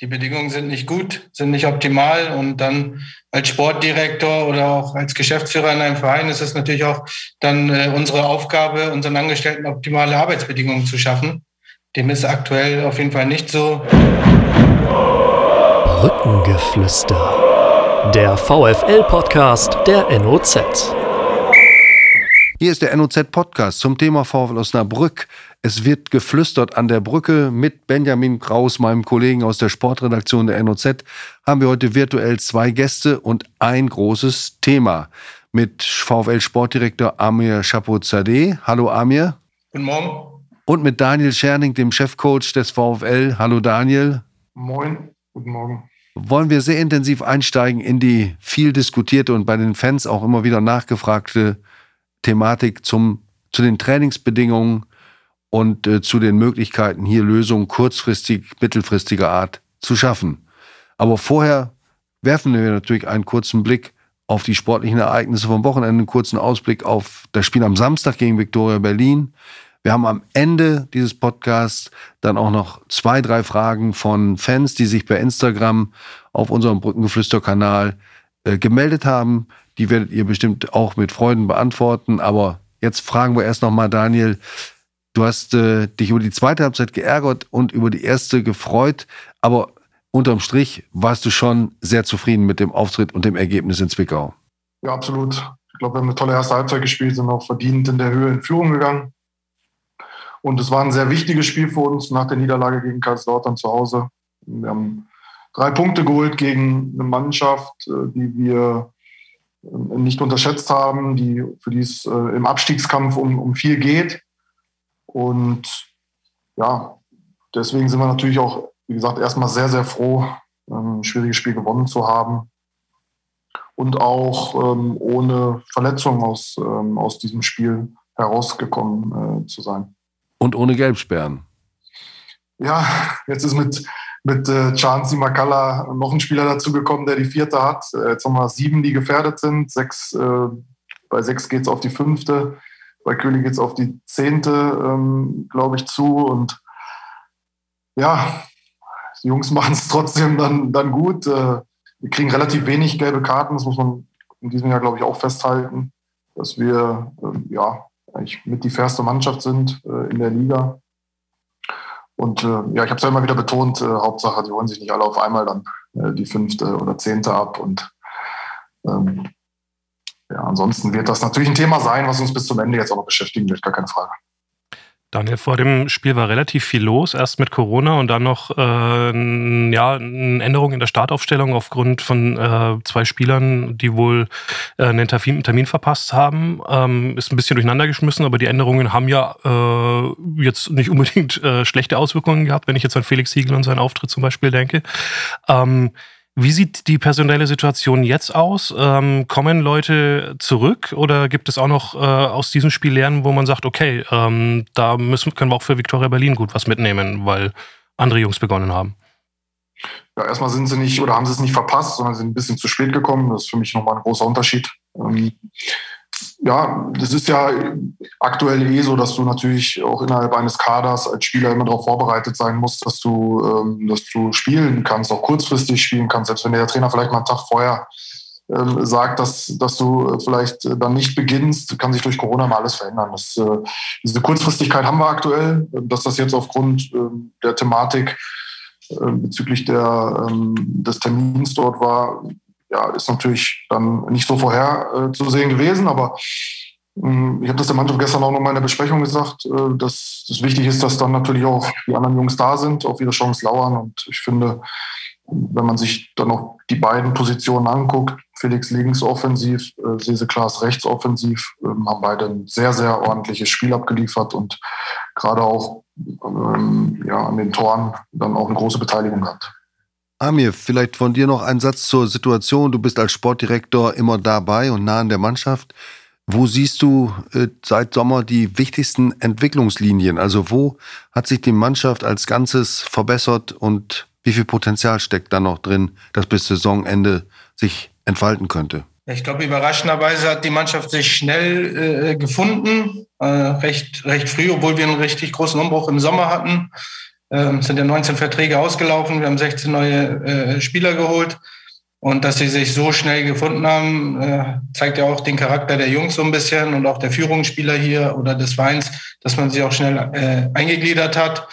die Bedingungen sind nicht gut, sind nicht optimal. Und dann als Sportdirektor oder auch als Geschäftsführer in einem Verein ist es natürlich auch dann äh, unsere Aufgabe, unseren Angestellten optimale Arbeitsbedingungen zu schaffen. Dem ist aktuell auf jeden Fall nicht so. Brückengeflüster. Der VFL-Podcast der NOZ. Hier ist der NOZ-Podcast zum Thema VfL Osnabrück. Es wird geflüstert an der Brücke mit Benjamin Kraus, meinem Kollegen aus der Sportredaktion der NOZ. Haben wir heute virtuell zwei Gäste und ein großes Thema mit VfL-Sportdirektor Amir Chapozadeh. Hallo Amir. Guten Morgen. Und mit Daniel Scherning, dem Chefcoach des VfL. Hallo Daniel. Moin, guten Morgen. Wollen wir sehr intensiv einsteigen in die viel diskutierte und bei den Fans auch immer wieder nachgefragte Thematik zum, zu den Trainingsbedingungen und äh, zu den Möglichkeiten, hier Lösungen kurzfristig, mittelfristiger Art zu schaffen. Aber vorher werfen wir natürlich einen kurzen Blick auf die sportlichen Ereignisse vom Wochenende, einen kurzen Ausblick auf das Spiel am Samstag gegen Viktoria Berlin. Wir haben am Ende dieses Podcasts dann auch noch zwei, drei Fragen von Fans, die sich bei Instagram auf unserem Brückengeflüster-Kanal äh, gemeldet haben. Die werdet ihr bestimmt auch mit Freuden beantworten. Aber jetzt fragen wir erst noch mal Daniel, Du hast äh, dich über die zweite Halbzeit geärgert und über die erste gefreut, aber unterm Strich warst du schon sehr zufrieden mit dem Auftritt und dem Ergebnis in Zwickau. Ja, absolut. Ich glaube, wir haben eine tolle erste Halbzeit gespielt, sind auch verdient in der Höhe in Führung gegangen. Und es war ein sehr wichtiges Spiel für uns nach der Niederlage gegen Kaiserslautern zu Hause. Wir haben drei Punkte geholt gegen eine Mannschaft, äh, die wir äh, nicht unterschätzt haben, die, für die es äh, im Abstiegskampf um, um viel geht. Und ja, deswegen sind wir natürlich auch, wie gesagt, erstmal sehr, sehr froh, ähm, ein schwieriges Spiel gewonnen zu haben. Und auch ähm, ohne Verletzung aus, ähm, aus diesem Spiel herausgekommen äh, zu sein. Und ohne Gelbsperren. Ja, jetzt ist mit, mit äh, Chansi Makala noch ein Spieler dazugekommen, der die vierte hat. Äh, jetzt haben wir sieben, die gefährdet sind. Sechs, äh, bei sechs geht es auf die fünfte bei König jetzt auf die zehnte, ähm, glaube ich, zu. Und ja, die Jungs machen es trotzdem dann, dann gut. Äh, wir kriegen relativ wenig gelbe Karten, das muss man in diesem Jahr, glaube ich, auch festhalten, dass wir äh, ja eigentlich mit die fairste Mannschaft sind äh, in der Liga. Und äh, ja, ich habe es ja immer wieder betont, äh, Hauptsache, die holen sich nicht alle auf einmal dann äh, die fünfte oder zehnte ab. Und ähm, ja, ansonsten wird das natürlich ein Thema sein, was uns bis zum Ende jetzt auch noch beschäftigen wird, gar keine Frage. Daniel, vor dem Spiel war relativ viel los, erst mit Corona und dann noch äh, ja, eine Änderung in der Startaufstellung aufgrund von äh, zwei Spielern, die wohl äh, einen Termin, Termin verpasst haben. Ähm, ist ein bisschen durcheinander geschmissen, aber die Änderungen haben ja äh, jetzt nicht unbedingt äh, schlechte Auswirkungen gehabt, wenn ich jetzt an Felix Siegel und seinen Auftritt zum Beispiel denke. Ähm, wie sieht die personelle Situation jetzt aus? Ähm, kommen Leute zurück oder gibt es auch noch äh, aus diesem Spiel lernen, wo man sagt, okay, ähm, da müssen, können wir auch für Viktoria Berlin gut was mitnehmen, weil andere Jungs begonnen haben? Ja, erstmal sind sie nicht oder haben sie es nicht verpasst, sondern sind ein bisschen zu spät gekommen. Das ist für mich nochmal ein großer Unterschied. Ähm, ja, das ist ja aktuell eh so, dass du natürlich auch innerhalb eines Kaders als Spieler immer darauf vorbereitet sein musst, dass du, ähm, dass du spielen kannst, auch kurzfristig spielen kannst, selbst wenn der Trainer vielleicht mal einen Tag vorher ähm, sagt, dass, dass du vielleicht dann nicht beginnst, kann sich durch Corona mal alles verändern. Das, äh, diese Kurzfristigkeit haben wir aktuell, dass das jetzt aufgrund äh, der Thematik äh, bezüglich der, ähm, des Termins dort war, ja, ist natürlich dann nicht so vorherzusehen gewesen, aber hm, ich habe das der Mannschaft gestern auch noch mal in der Besprechung gesagt, äh, dass es wichtig ist, dass dann natürlich auch die anderen Jungs da sind, auf ihre Chance lauern. Und ich finde, wenn man sich dann noch die beiden Positionen anguckt, Felix links offensiv, äh, Sese Klaas rechts offensiv, ähm, haben beide ein sehr, sehr ordentliches Spiel abgeliefert und gerade auch ähm, ja, an den Toren dann auch eine große Beteiligung gehabt. Amir, vielleicht von dir noch ein Satz zur Situation. Du bist als Sportdirektor immer dabei und nah an der Mannschaft. Wo siehst du äh, seit Sommer die wichtigsten Entwicklungslinien? Also wo hat sich die Mannschaft als Ganzes verbessert und wie viel Potenzial steckt da noch drin, das bis Saisonende sich entfalten könnte? Ich glaube, überraschenderweise hat die Mannschaft sich schnell äh, gefunden, äh, recht, recht früh, obwohl wir einen richtig großen Umbruch im Sommer hatten Ähm, sind ja 19 Verträge ausgelaufen, wir haben 16 neue äh, Spieler geholt. Und dass sie sich so schnell gefunden haben, äh, zeigt ja auch den Charakter der Jungs so ein bisschen und auch der Führungsspieler hier oder des Vereins, dass man sich auch schnell äh, eingegliedert hat.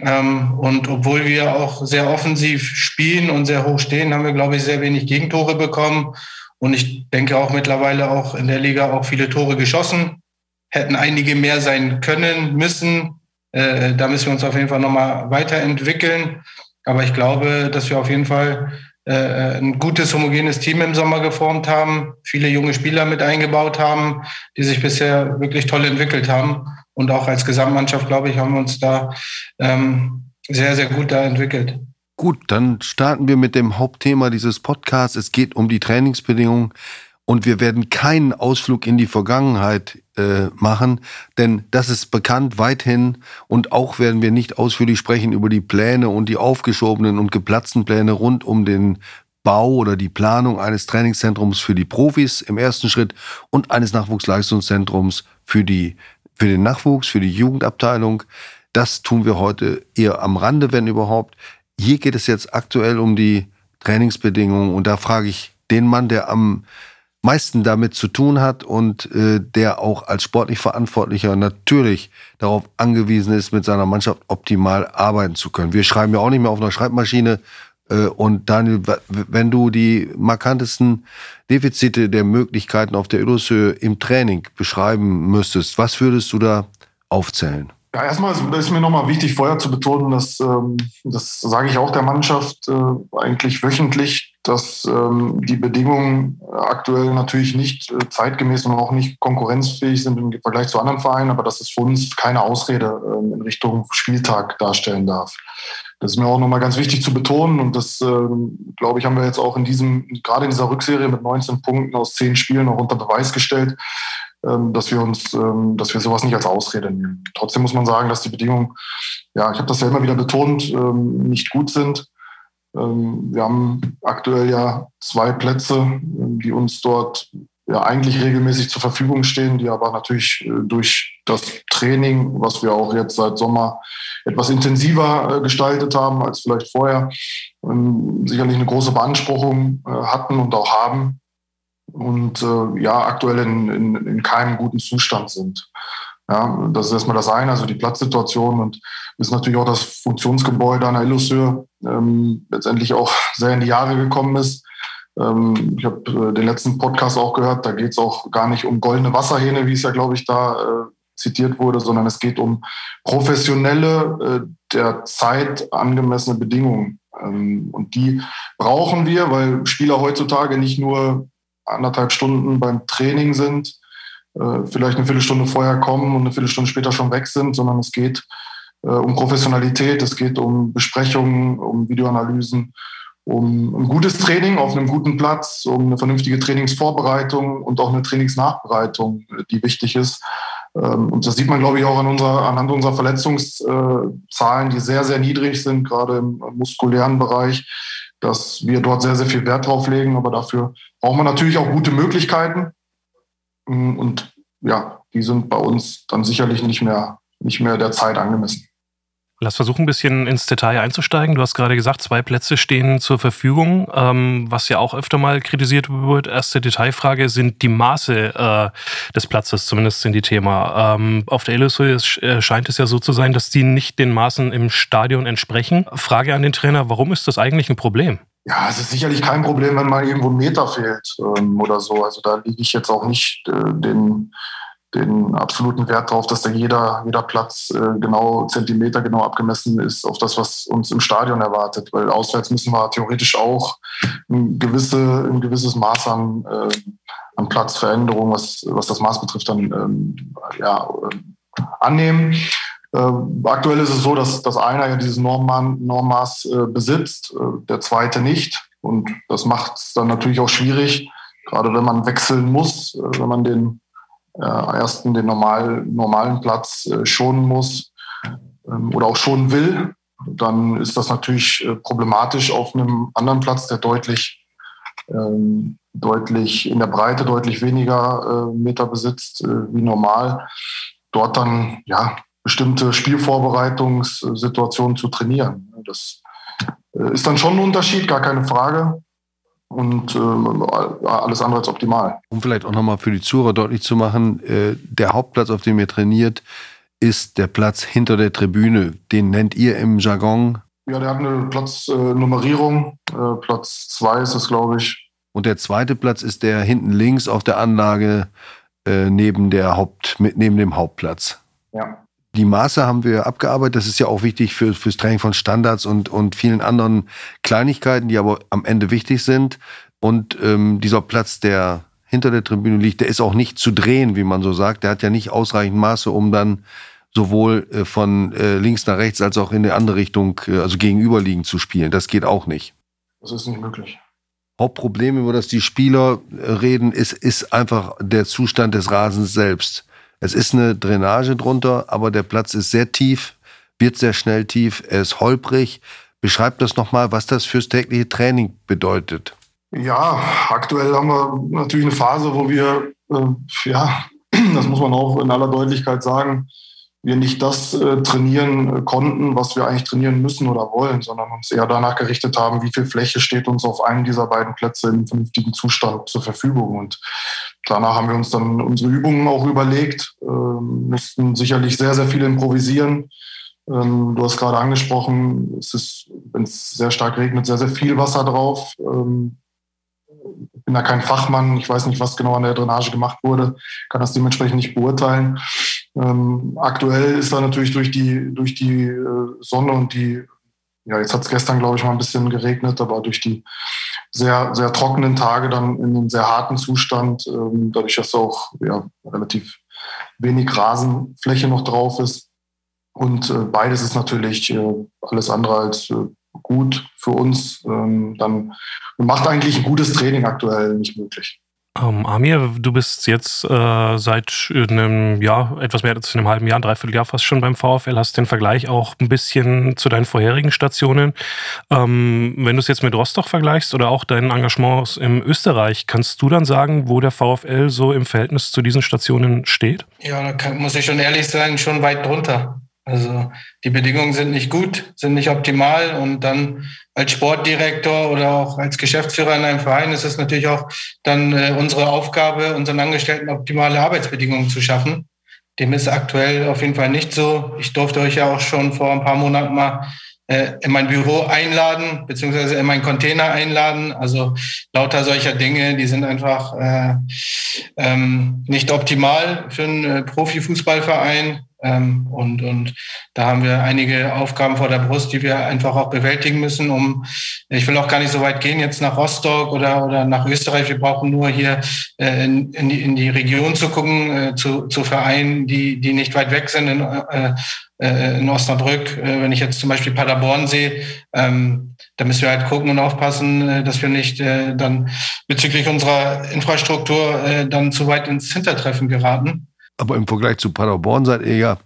Ähm, und obwohl wir auch sehr offensiv spielen und sehr hoch stehen, haben wir, glaube ich, sehr wenig Gegentore bekommen. Und ich denke auch mittlerweile auch in der Liga auch viele Tore geschossen. Hätten einige mehr sein können, müssen. Äh, da müssen wir uns auf jeden Fall nochmal weiterentwickeln. Aber ich glaube, dass wir auf jeden Fall äh, ein gutes, homogenes Team im Sommer geformt haben, viele junge Spieler mit eingebaut haben, die sich bisher wirklich toll entwickelt haben. Und auch als Gesamtmannschaft, glaube ich, haben wir uns da ähm, sehr, sehr gut da entwickelt. Gut, dann starten wir mit dem Hauptthema dieses Podcasts. Es geht um die Trainingsbedingungen und wir werden keinen Ausflug in die Vergangenheit äh, machen, denn das ist bekannt weithin und auch werden wir nicht ausführlich sprechen über die Pläne und die aufgeschobenen und geplatzten Pläne rund um den Bau oder die Planung eines Trainingszentrums für die Profis im ersten Schritt und eines Nachwuchsleistungszentrums für die für den Nachwuchs, für die Jugendabteilung. Das tun wir heute eher am Rande, wenn überhaupt. Hier geht es jetzt aktuell um die Trainingsbedingungen und da frage ich den Mann, der am meisten damit zu tun hat und äh, der auch als sportlich Verantwortlicher natürlich darauf angewiesen ist, mit seiner Mannschaft optimal arbeiten zu können. Wir schreiben ja auch nicht mehr auf einer Schreibmaschine. Äh, und Daniel, wenn du die markantesten Defizite der Möglichkeiten auf der Illushöhe im Training beschreiben müsstest, was würdest du da aufzählen? Ja, erstmal ist mir nochmal wichtig, vorher zu betonen, dass, ähm, das sage ich auch der Mannschaft äh, eigentlich wöchentlich, dass ähm, die Bedingungen aktuell natürlich nicht äh, zeitgemäß und auch nicht konkurrenzfähig sind im Vergleich zu anderen Vereinen, aber dass es für uns keine Ausrede ähm, in Richtung Spieltag darstellen darf. Das ist mir auch nochmal ganz wichtig zu betonen und das, glaube ich, haben wir jetzt auch in diesem, gerade in dieser Rückserie mit 19 Punkten aus 10 Spielen noch unter Beweis gestellt, ähm, dass wir uns, ähm, dass wir sowas nicht als Ausrede nehmen. Trotzdem muss man sagen, dass die Bedingungen, ja, ich habe das ja immer wieder betont, ähm, nicht gut sind. Wir haben aktuell ja zwei Plätze, die uns dort ja eigentlich regelmäßig zur Verfügung stehen, die aber natürlich äh, durch das Training, was wir auch jetzt seit Sommer etwas intensiver äh, gestaltet haben als vielleicht vorher, sicherlich eine große Beanspruchung äh, hatten und auch haben und ja, aktuell in, in, in keinem guten Zustand sind. Ja, das ist erstmal das eine, also die Platzsituation und ist natürlich auch das Funktionsgebäude an der Illushöhe ähm, letztendlich auch sehr in die Jahre gekommen ist. Ähm, ich habe äh, den letzten Podcast auch gehört, da geht es auch gar nicht um goldene Wasserhähne, wie es ja, glaube ich, da äh, zitiert wurde, sondern es geht um professionelle, äh, der Zeit angemessene Bedingungen. Ähm, und die brauchen wir, weil Spieler heutzutage nicht nur anderthalb Stunden beim Training sind, äh, vielleicht eine Viertelstunde vorher kommen und eine Viertelstunde später schon weg sind, sondern es geht äh, um Professionalität, es geht um Besprechungen, um Videoanalysen, um ein gutes Training auf einem guten Platz, um eine vernünftige Trainingsvorbereitung und auch eine Trainingsnachbereitung, die wichtig ist. Ähm, und das sieht man, glaube ich, auch an unserer, anhand unserer Verletzungszahlen, die sehr, sehr niedrig sind, gerade im muskulären Bereich dass wir dort sehr, sehr viel Wert drauf legen. Aber dafür braucht man natürlich auch gute Möglichkeiten. Und ja, die sind bei uns dann sicherlich nicht mehr, nicht mehr der Zeit angemessen. Lass versuchen, ein bisschen ins Detail einzusteigen. Du hast gerade gesagt, zwei Plätze stehen zur Verfügung, ähm, was ja auch öfter mal kritisiert wird. Erste Detailfrage sind die Maße äh, des Platzes, zumindest sind die Thema. Ähm, auf der Illusoy äh, scheint es ja so zu sein, dass die nicht den Maßen im Stadion entsprechen. Frage an den Trainer, warum ist das eigentlich ein Problem? Ja, es ist sicherlich kein Problem, wenn mal irgendwo ein Meter fehlt ähm, oder so. Also da liege ich jetzt auch nicht äh, den den absoluten Wert darauf, dass da jeder, jeder Platz äh, genau Zentimeter genau abgemessen ist auf das, was uns im Stadion erwartet. Weil auswärts müssen wir theoretisch auch ein, gewisse, ein gewisses Maß an, äh, an Platzveränderung, was, was das Maß betrifft, dann ähm, ja, äh, annehmen. Äh, aktuell ist es so, dass, dass einer ja dieses Normmaß, Normmaß äh, besitzt, äh, der zweite nicht. Und das macht es dann natürlich auch schwierig, gerade wenn man wechseln muss, wenn man den äh, ersten den normal, normalen Platz äh, schonen muss ähm, oder auch schonen will, dann ist das natürlich äh, problematisch auf einem anderen Platz, der deutlich, ähm, deutlich in der Breite deutlich weniger äh, Meter besitzt äh, wie normal. Dort dann ja bestimmte Spielvorbereitungssituationen zu trainieren. Das äh, ist dann schon ein Unterschied, gar keine Frage. Und äh, alles andere als optimal. Um vielleicht auch nochmal für die Zuhörer deutlich zu machen, äh, der Hauptplatz, auf dem ihr trainiert, ist der Platz hinter der Tribüne. Den nennt ihr im Jargon? Ja, der hat eine Platznummerierung. Äh, Platz zwei ist es, glaube ich. Und der zweite Platz ist der hinten links auf der Anlage äh, neben, der Haupt, mit, neben dem Hauptplatz. Ja. Die Maße haben wir abgearbeitet. Das ist ja auch wichtig für, fürs Training von Standards und, und vielen anderen Kleinigkeiten, die aber am Ende wichtig sind. Und ähm, dieser Platz, der hinter der Tribüne liegt, der ist auch nicht zu drehen, wie man so sagt. Der hat ja nicht ausreichend Maße, um dann sowohl äh, von äh, links nach rechts als auch in die andere Richtung, äh, also gegenüberliegend zu spielen. Das geht auch nicht. Das ist nicht möglich. Hauptproblem, über das die Spieler reden, ist, ist einfach der Zustand des Rasens selbst. Es ist eine Drainage drunter, aber der Platz ist sehr tief, wird sehr schnell tief, er ist holprig. Beschreibt das nochmal, was das fürs tägliche Training bedeutet. Ja, aktuell haben wir natürlich eine Phase, wo wir, äh, ja, das muss man auch in aller Deutlichkeit sagen, wir nicht das äh, trainieren äh, konnten, was wir eigentlich trainieren müssen oder wollen, sondern uns eher danach gerichtet haben, wie viel Fläche steht uns auf einem dieser beiden Plätze im vernünftigen Zustand zur Verfügung. Und danach haben wir uns dann unsere Übungen auch überlegt, äh, mussten sicherlich sehr, sehr viel improvisieren. Ähm, du hast gerade angesprochen, es ist, wenn es sehr stark regnet, sehr, sehr viel Wasser drauf. Ähm, ich bin da kein Fachmann, ich weiß nicht, was genau an der Drainage gemacht wurde, kann das dementsprechend nicht beurteilen. Ähm, aktuell ist da natürlich durch die, durch die äh, Sonne und die, ja, jetzt hat es gestern, glaube ich, mal ein bisschen geregnet, aber durch die sehr, sehr trockenen Tage dann in einem sehr harten Zustand, ähm, dadurch, dass auch ja, relativ wenig Rasenfläche noch drauf ist. Und äh, beides ist natürlich äh, alles andere als äh, gut für uns. Ähm, dann macht eigentlich ein gutes Training aktuell nicht möglich. Ähm, Amir, du bist jetzt äh, seit einem Jahr, etwas mehr als einem halben Jahr, dreiviertel Jahr fast schon beim VfL, hast den Vergleich auch ein bisschen zu deinen vorherigen Stationen. Ähm, wenn du es jetzt mit Rostock vergleichst oder auch deinen Engagements im Österreich, kannst du dann sagen, wo der VfL so im Verhältnis zu diesen Stationen steht? Ja, da kann, muss ich schon ehrlich sagen, schon weit drunter. Also die Bedingungen sind nicht gut, sind nicht optimal und dann als Sportdirektor oder auch als Geschäftsführer in einem Verein ist es natürlich auch dann äh, unsere Aufgabe, unseren Angestellten optimale Arbeitsbedingungen zu schaffen. Dem ist aktuell auf jeden Fall nicht so. Ich durfte euch ja auch schon vor ein paar Monaten mal äh, in mein Büro einladen, beziehungsweise in meinen Container einladen. Also lauter solcher Dinge, die sind einfach äh, ähm, nicht optimal für einen äh, Profifußballverein. Ähm, und, und da haben wir einige Aufgaben vor der Brust, die wir einfach auch bewältigen müssen, um, ich will auch gar nicht so weit gehen, jetzt nach Rostock oder, oder nach Österreich. Wir brauchen nur hier äh, in, in, die, in die Region zu gucken, äh, zu, zu Vereinen, die, die nicht weit weg sind in, äh, äh in Osnabrück. Äh, wenn ich jetzt zum Beispiel Paderborn sehe, ähm, da müssen wir halt gucken und aufpassen, äh, dass wir nicht dann bezüglich unserer Infrastruktur dann zu weit ins Hintertreffen geraten. Aber im Vergleich zu Paderborn seid ihr ja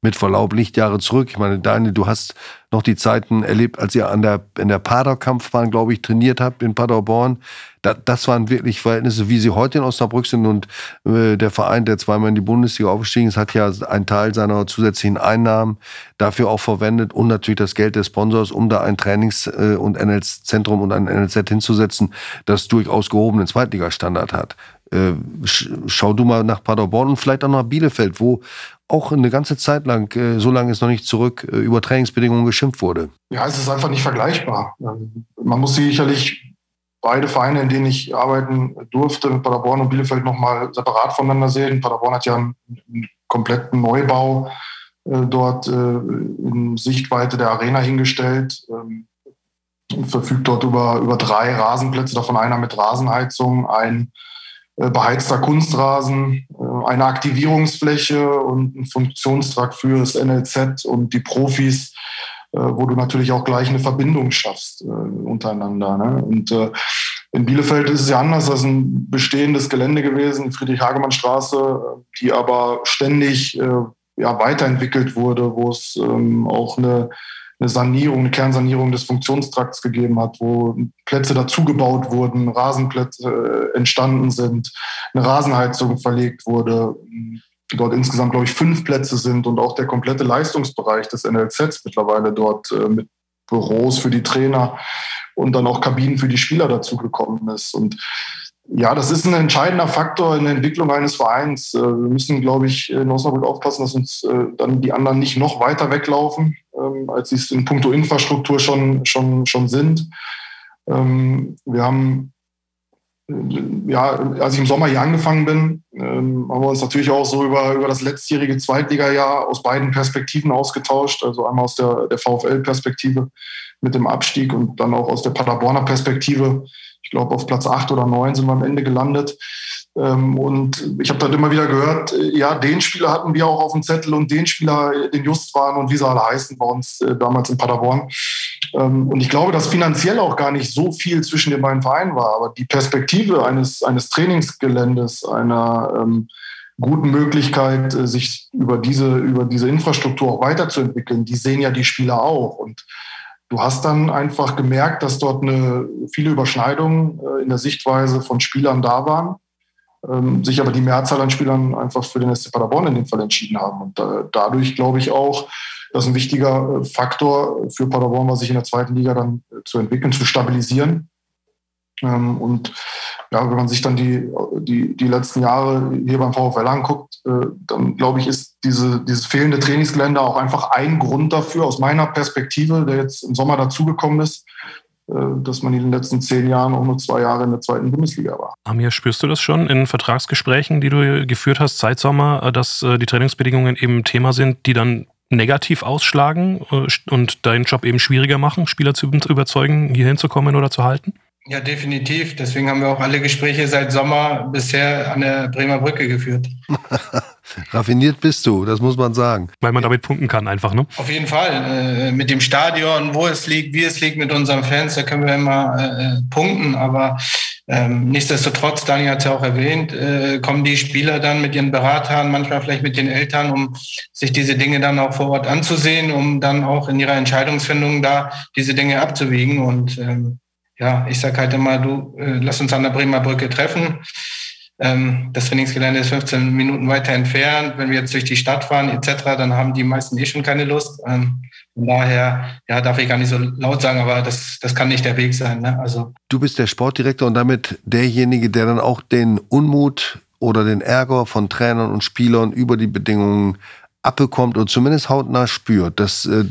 mit Verlaub Lichtjahre zurück. Ich meine, Daniel, du hast noch die Zeiten erlebt, als ihr an der, in der Paderkampfbahn, glaube ich, trainiert habt in Paderborn. Da, das waren wirklich Verhältnisse, wie sie heute in Osnabrück sind. Und äh, der Verein, der zweimal in die Bundesliga aufgestiegen ist, hat ja einen Teil seiner zusätzlichen Einnahmen dafür auch verwendet und natürlich das Geld des Sponsors, um da ein Trainings- äh, und NLZ-Zentrum und ein NLZ hinzusetzen, das durchaus gehobenen Zweitligastandard hat. Äh, schau du mal nach Paderborn und vielleicht auch nach Bielefeld, wo auch eine ganze Zeit lang, äh, so lange ist noch nicht zurück, äh, über Trainingsbedingungen geschimpft wurde. Ja, es ist einfach nicht vergleichbar. Ähm, man muss sicherlich beide Vereine, in denen ich arbeiten durfte, Paderborn und Bielefeld, nochmal separat voneinander sehen. Paderborn hat ja einen, einen kompletten Neubau äh, dort äh, in Sichtweite der Arena hingestellt. Ähm, verfügt dort über, über drei Rasenplätze, davon einer mit Rasenheizung, ein beheizter Kunstrasen, äh, eine Aktivierungsfläche und ein Funktionstrakt für das NLZ und die Profis, äh, wo du natürlich auch gleich eine Verbindung schaffst untereinander. Ne? Und in Bielefeld ist es ja anders, das ist ein bestehendes Gelände gewesen, Friedrich-Hagemann-Straße, die aber ständig ja, weiterentwickelt wurde, wo es ähm, auch eine eine Sanierung, eine Kernsanierung des Funktionstrakts gegeben hat, wo Plätze dazugebaut wurden, Rasenplätze äh, entstanden sind, eine Rasenheizung verlegt wurde. dort insgesamt, glaube ich, fünf Plätze sind und auch der komplette Leistungsbereich des NLZs mittlerweile dort äh, mit Büros für die Trainer und dann auch Kabinen für die Spieler dazugekommen ist. Und ja, das ist ein entscheidender Faktor in der Entwicklung eines Vereins. Äh, wir müssen, glaube ich, in Osnabrück aufpassen, dass uns dann die anderen nicht noch weiter weglaufen, als sie es in puncto Infrastruktur schon, schon, schon sind. Ähm, wir haben ja, als ich im Sommer hier angefangen bin, ähm, haben wir uns natürlich auch so über, über das letztjährige Zweitliga-Jahr aus beiden Perspektiven ausgetauscht. Also einmal aus der, der VfL-Perspektive mit dem Abstieg und dann auch aus der Paderborner Perspektive. Ich glaube, auf Platz acht oder neun sind wir am Ende gelandet. Ähm, und ich habe dann immer wieder gehört, äh, ja, den Spieler hatten wir auch auf dem Zettel und den Spieler, äh, den Just waren und wie sie alle heißen bei uns äh, damals in Paderborn. Ähm, und ich glaube, dass finanziell auch gar nicht so viel zwischen den beiden Vereinen war, aber die Perspektive eines, eines Trainingsgeländes, einer ähm, guten Möglichkeit, sich über diese, über diese Infrastruktur auch weiterzuentwickeln, die sehen ja die Spieler auch. Und du hast dann einfach gemerkt, dass dort eine, viele Überschneidungen in der Sichtweise von Spielern da waren ähm, sich aber die Mehrzahl an Spielern einfach für den SC Paderborn in dem Fall entschieden haben. Und äh, dadurch glaube ich auch, dass ein wichtiger äh, Faktor für Paderborn war, sich in der zweiten Liga dann äh, zu entwickeln, zu stabilisieren. Ähm, und ja, wenn man sich dann die, die, die letzten Jahre hier beim VfL anguckt, äh, dann glaube ich, ist diese, dieses fehlende Trainingsgelände auch einfach ein Grund dafür, aus meiner Perspektive, der jetzt im Sommer dazugekommen ist, dass man in den letzten zehn Jahren auch nur zwei Jahre in der zweiten Bundesliga war. Amir, spürst du das schon in Vertragsgesprächen, die du geführt hast seit Sommer, äh, dass äh, die Trainingsbedingungen eben Thema sind, die dann negativ ausschlagen und deinen Job eben schwieriger machen, Spieler zu überzeugen, hier hinzukommen oder zu halten? Ja, definitiv. Deswegen haben wir auch alle Gespräche seit Sommer bisher an der Bremer Brücke geführt. Raffiniert bist du, das muss man sagen. Weil man damit punkten kann, einfach, ne? Auf jeden Fall. Äh, mit dem Stadion, wo es liegt, wie es liegt, mit unseren Fans, da können wir immer äh, punkten. Aber ähm, nichtsdestotrotz, Daniel hat es ja auch erwähnt, äh, kommen die Spieler dann mit ihren Beratern, manchmal vielleicht mit den Eltern, um sich diese Dinge dann auch vor Ort anzusehen, um dann auch in ihrer Entscheidungsfindung da diese Dinge abzuwiegen. Und ähm, ja, ich sage halt immer, du, lass uns an der Bremer Brücke treffen. Ähm, das Trainingsgelände ist 15 Minuten weiter entfernt. Wenn wir jetzt durch die Stadt fahren etc., dann haben die meisten eh schon keine Lust. Ähm, von daher, ja, darf ich gar nicht so laut sagen, aber das, das kann nicht der Weg sein. Ne? Also du bist der Sportdirektor und damit derjenige, der dann auch den Unmut oder den Ärger von Trainern und Spielern über die Bedingungen abbekommt und zumindest hautnah spürt. Dass äh,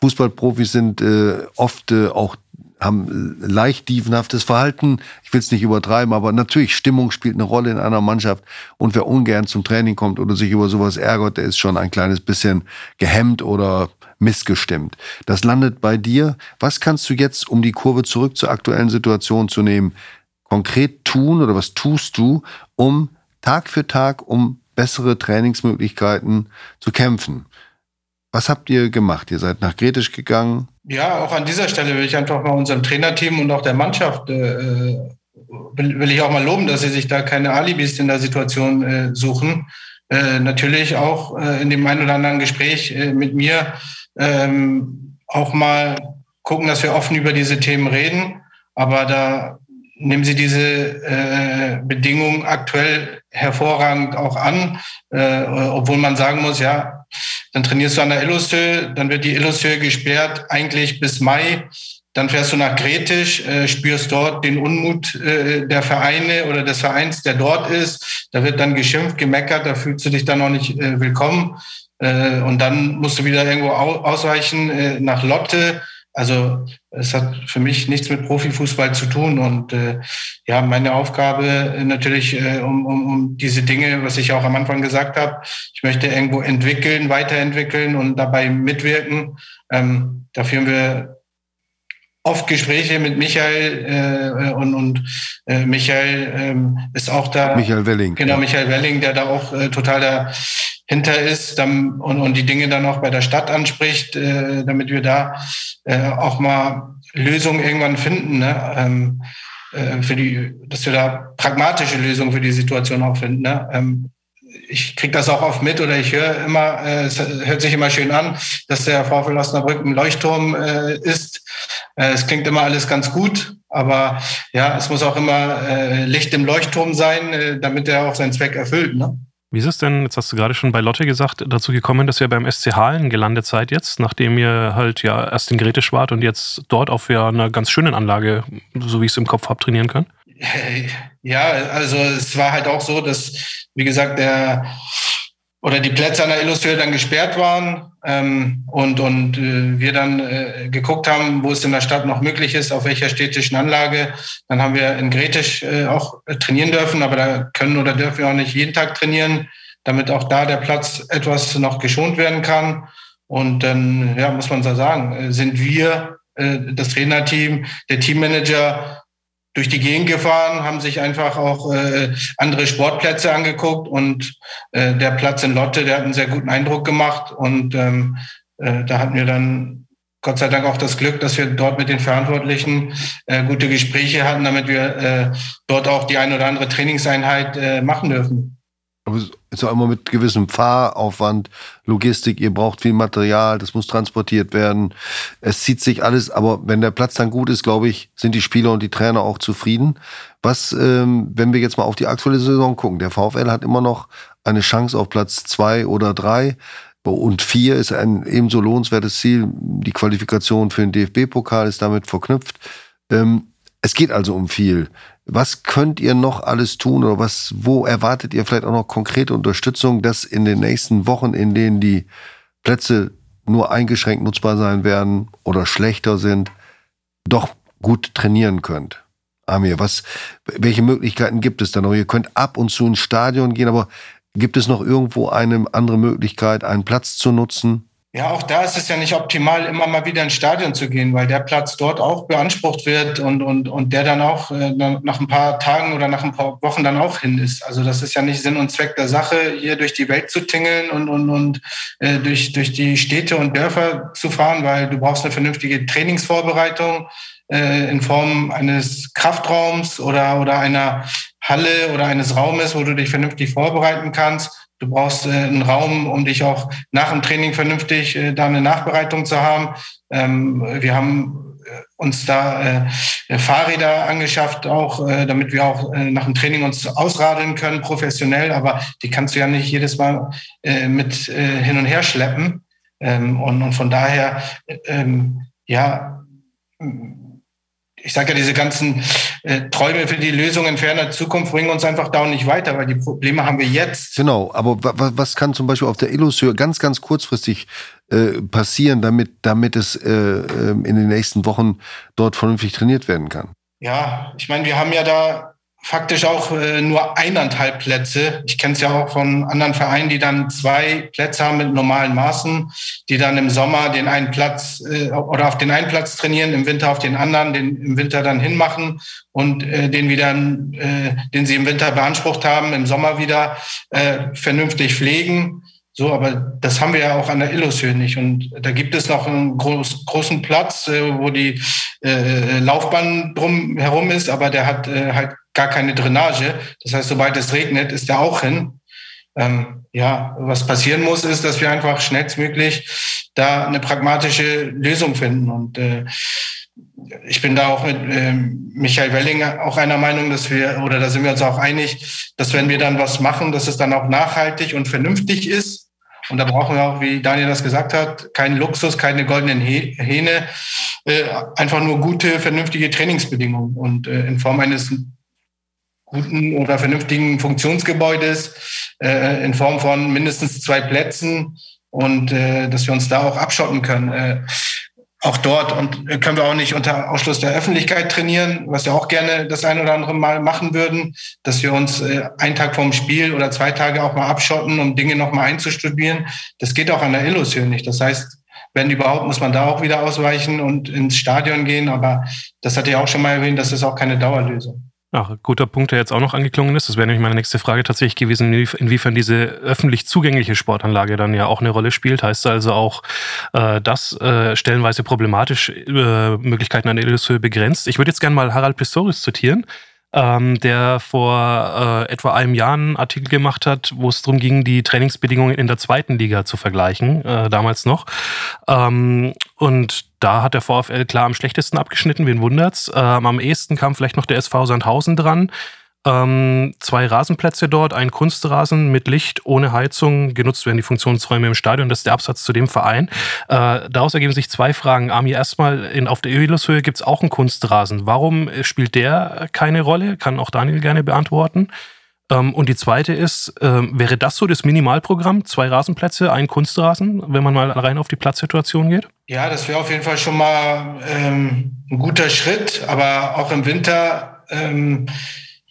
Fußballprofis sind äh, oft äh, auch haben leicht dievenhaftes Verhalten. Ich will es nicht übertreiben, aber natürlich, Stimmung spielt eine Rolle in einer Mannschaft. Und wer ungern zum Training kommt oder sich über sowas ärgert, der ist schon ein kleines bisschen gehemmt oder missgestimmt. Das landet bei dir. Was kannst du jetzt, um die Kurve zurück zur aktuellen Situation zu nehmen, konkret tun oder was tust du, um Tag für Tag um bessere Trainingsmöglichkeiten zu kämpfen? Was habt ihr gemacht? Ihr seid nach Gretisch gegangen? Ja, auch an dieser Stelle will ich einfach mal unserem Trainerteam und auch der Mannschaft äh, will, ich auch mal loben, dass sie sich da keine Alibis in der Situation äh, suchen. Äh, natürlich auch äh, in dem einen oder anderen Gespräch äh, mit mir ähm, auch mal gucken, dass wir offen über diese Themen reden. Aber da nehmen Sie diese äh, Bedingungen aktuell hervorragend auch an, äh, obwohl man sagen muss, ja, dann trainierst du an der Illushöhe, dann wird die Illushöhe gesperrt, eigentlich bis Mai. Dann fährst du nach Gretisch, äh, spürst dort den Unmut äh, der Vereine oder des Vereins, der dort ist. Da wird dann geschimpft, gemeckert, da fühlst du dich dann noch nicht äh, willkommen. Äh, und dann musst du wieder irgendwo ausweichen äh, nach Lotte also es hat für mich nichts mit Profifußball zu tun. Und äh, ja, meine Aufgabe äh, natürlich äh, um, um, um diese Dinge, was ich auch am Anfang gesagt habe, ich möchte irgendwo entwickeln, weiterentwickeln und dabei mitwirken. Ähm, da führen wir oft Gespräche mit Michael äh, und, und äh, Michael ähm, ist auch da. Michael Welling. Genau, Michael Welling, der da auch äh, total der hinter ist dann, und, und die Dinge dann auch bei der Stadt anspricht, äh, damit wir da äh, auch mal Lösungen irgendwann finden, ne? ähm, äh, für die, dass wir da pragmatische Lösungen für die Situation auch finden. Ne? Ähm, ich kriege das auch oft mit oder ich höre immer, äh, es hört sich immer schön an, dass der VfL Osnabrück ein Leuchtturm äh, ist. Äh, es klingt immer alles ganz gut, aber ja, es muss auch immer äh, Licht im Leuchtturm sein, äh, damit er auch seinen Zweck erfüllt. Ne? Wie ist es denn, jetzt hast du gerade schon bei Lotte gesagt, dazu gekommen, dass ihr beim SC Halen gelandet seid jetzt, nachdem ihr halt ja erst in Gretisch wart und jetzt dort auf ja einer ganz schönen Anlage, so wie ich es im Kopf habe, trainieren könnt? Ja, also es war halt auch so, dass, wie gesagt, der oder die Plätze an der Illustrator dann gesperrt waren ähm, und, und äh, wir dann äh, geguckt haben, wo es in der Stadt noch möglich ist, auf welcher städtischen Anlage. Dann haben wir in Gretisch äh, auch trainieren dürfen, aber da können oder dürfen wir auch nicht jeden Tag trainieren, damit auch da der Platz etwas noch geschont werden kann. Und dann, ja, muss man so sagen, äh, sind wir, äh, das Trainerteam, der Teammanager, durch die Gegend gefahren, haben sich einfach auch äh, andere Sportplätze angeguckt und äh, der Platz in Lotte, der hat einen sehr guten Eindruck gemacht und ähm, äh, da hatten wir dann Gott sei Dank auch das Glück, dass wir dort mit den Verantwortlichen äh, gute Gespräche hatten, damit wir äh, dort auch die ein oder andere Trainingseinheit äh, machen dürfen. Aber es ist auch immer mit gewissem Fahraufwand, Logistik, ihr braucht viel Material, das muss transportiert werden. Es zieht sich alles, aber wenn der Platz dann gut ist, glaube ich, sind die Spieler und die Trainer auch zufrieden. Was, ähm, wenn wir jetzt mal auf die aktuelle Saison gucken, der VfL hat immer noch eine Chance auf Platz zwei oder drei. Und vier ist ein ebenso lohnenswertes Ziel. Die Qualifikation für den DFB-Pokal ist damit verknüpft. Ähm, es geht also um viel. Was könnt ihr noch alles tun oder was, wo erwartet ihr vielleicht auch noch konkrete Unterstützung, dass in den nächsten Wochen, in denen die Plätze nur eingeschränkt nutzbar sein werden oder schlechter sind, doch gut trainieren könnt? Amir, was, welche Möglichkeiten gibt es da noch? Ihr könnt ab und zu ins Stadion gehen, aber gibt es noch irgendwo eine andere Möglichkeit, einen Platz zu nutzen? Ja, auch da ist es ja nicht optimal, immer mal wieder ins Stadion zu gehen, weil der Platz dort auch beansprucht wird und, und, und der dann auch äh, nach ein paar Tagen oder nach ein paar Wochen dann auch hin ist. Also das ist ja nicht Sinn und Zweck der Sache, hier durch die Welt zu tingeln und, und, und äh, durch, durch die Städte und Dörfer zu fahren, weil du brauchst eine vernünftige Trainingsvorbereitung äh, in Form eines Kraftraums oder, oder einer Halle oder eines Raumes, wo du dich vernünftig vorbereiten kannst Du brauchst äh, einen Raum, um dich auch nach dem Training vernünftig äh, da eine Nachbereitung zu haben. Ähm, wir haben äh, uns da äh, Fahrräder angeschafft, auch äh, damit wir auch äh, nach dem Training uns ausradeln können, professionell. Aber die kannst du ja nicht jedes Mal äh, mit äh, hin und her schleppen. Ähm, und, und von daher, ähm, ja, ich sage ja, diese ganzen äh, Träume für die Lösung in ferner Zukunft bringen uns einfach da nicht weiter, weil die Probleme haben wir jetzt. Genau, aber was kann zum Beispiel auf der Illusion ganz, ganz kurzfristig äh, passieren, damit, damit es äh, ähm, in den nächsten Wochen dort vernünftig trainiert werden kann? Ja, ich meine, wir haben ja da faktisch auch äh, nur eineinhalb Plätze. Ich kenne es ja auch von anderen Vereinen, die dann zwei Plätze haben mit normalen Maßen, die dann im Sommer den einen Platz äh, oder auf den einen Platz trainieren, im Winter auf den anderen, den im Winter dann hinmachen und äh, den wieder, äh, den sie im Winter beansprucht haben, im Sommer wieder äh, vernünftig pflegen. So, aber das haben wir ja auch an der Illusion nicht. Und da gibt es noch einen groß, großen Platz, äh, wo die äh, Laufbahn drum herum ist, aber der hat äh, halt gar keine Drainage. Das heißt, sobald es regnet, ist der auch hin. Ähm, ja, was passieren muss, ist, dass wir einfach schnellstmöglich da eine pragmatische Lösung finden. Und äh, ich bin da auch mit äh, Michael Welling auch einer Meinung, dass wir, oder da sind wir uns auch einig, dass wenn wir dann was machen, dass es dann auch nachhaltig und vernünftig ist. Und da brauchen wir auch, wie Daniel das gesagt hat, keinen Luxus, keine goldenen Hähne, äh, einfach nur gute, vernünftige Trainingsbedingungen und äh, in Form eines guten oder vernünftigen Funktionsgebäudes äh, in Form von mindestens zwei Plätzen und äh, dass wir uns da auch abschotten können. Äh, auch dort und können wir auch nicht unter Ausschluss der Öffentlichkeit trainieren, was wir auch gerne das ein oder andere Mal machen würden, dass wir uns äh, einen Tag vorm Spiel oder zwei Tage auch mal abschotten, um Dinge nochmal einzustudieren. Das geht auch an der Illusion nicht. Das heißt, wenn überhaupt, muss man da auch wieder ausweichen und ins Stadion gehen. Aber das hatte ich auch schon mal erwähnt, das ist auch keine Dauerlösung. Ach, guter Punkt, der jetzt auch noch angeklungen ist. Das wäre nämlich meine nächste Frage tatsächlich gewesen, inwiefern diese öffentlich zugängliche Sportanlage dann ja auch eine Rolle spielt. Heißt also auch, äh, dass äh, stellenweise problematisch äh, Möglichkeiten an der Illusion begrenzt. Ich würde jetzt gerne mal Harald Pistorius zitieren ähm, der vor äh, etwa einem Jahr einen Artikel gemacht hat, wo es darum ging, die Trainingsbedingungen in der zweiten Liga zu vergleichen, äh, damals noch. Ähm, und da hat der VfL klar am schlechtesten abgeschnitten, wen wundert's. Ähm, am ehesten kam vielleicht noch der SV Sandhausen dran. Ähm, zwei Rasenplätze dort, ein Kunstrasen mit Licht, ohne Heizung. Genutzt werden die Funktionsräume im Stadion. Das ist der Absatz zu dem Verein. Äh, daraus ergeben sich zwei Fragen. Ami, erstmal in, auf der Ölushöhe gibt es auch einen Kunstrasen. Warum spielt der keine Rolle? Kann auch Daniel gerne beantworten. Ähm, und die zweite ist, ähm, wäre das so das Minimalprogramm? Zwei Rasenplätze, ein Kunstrasen, wenn man mal rein auf die Platzsituation geht? Ja, das wäre auf jeden Fall schon mal ähm, ein guter Schritt. Aber auch im Winter ähm,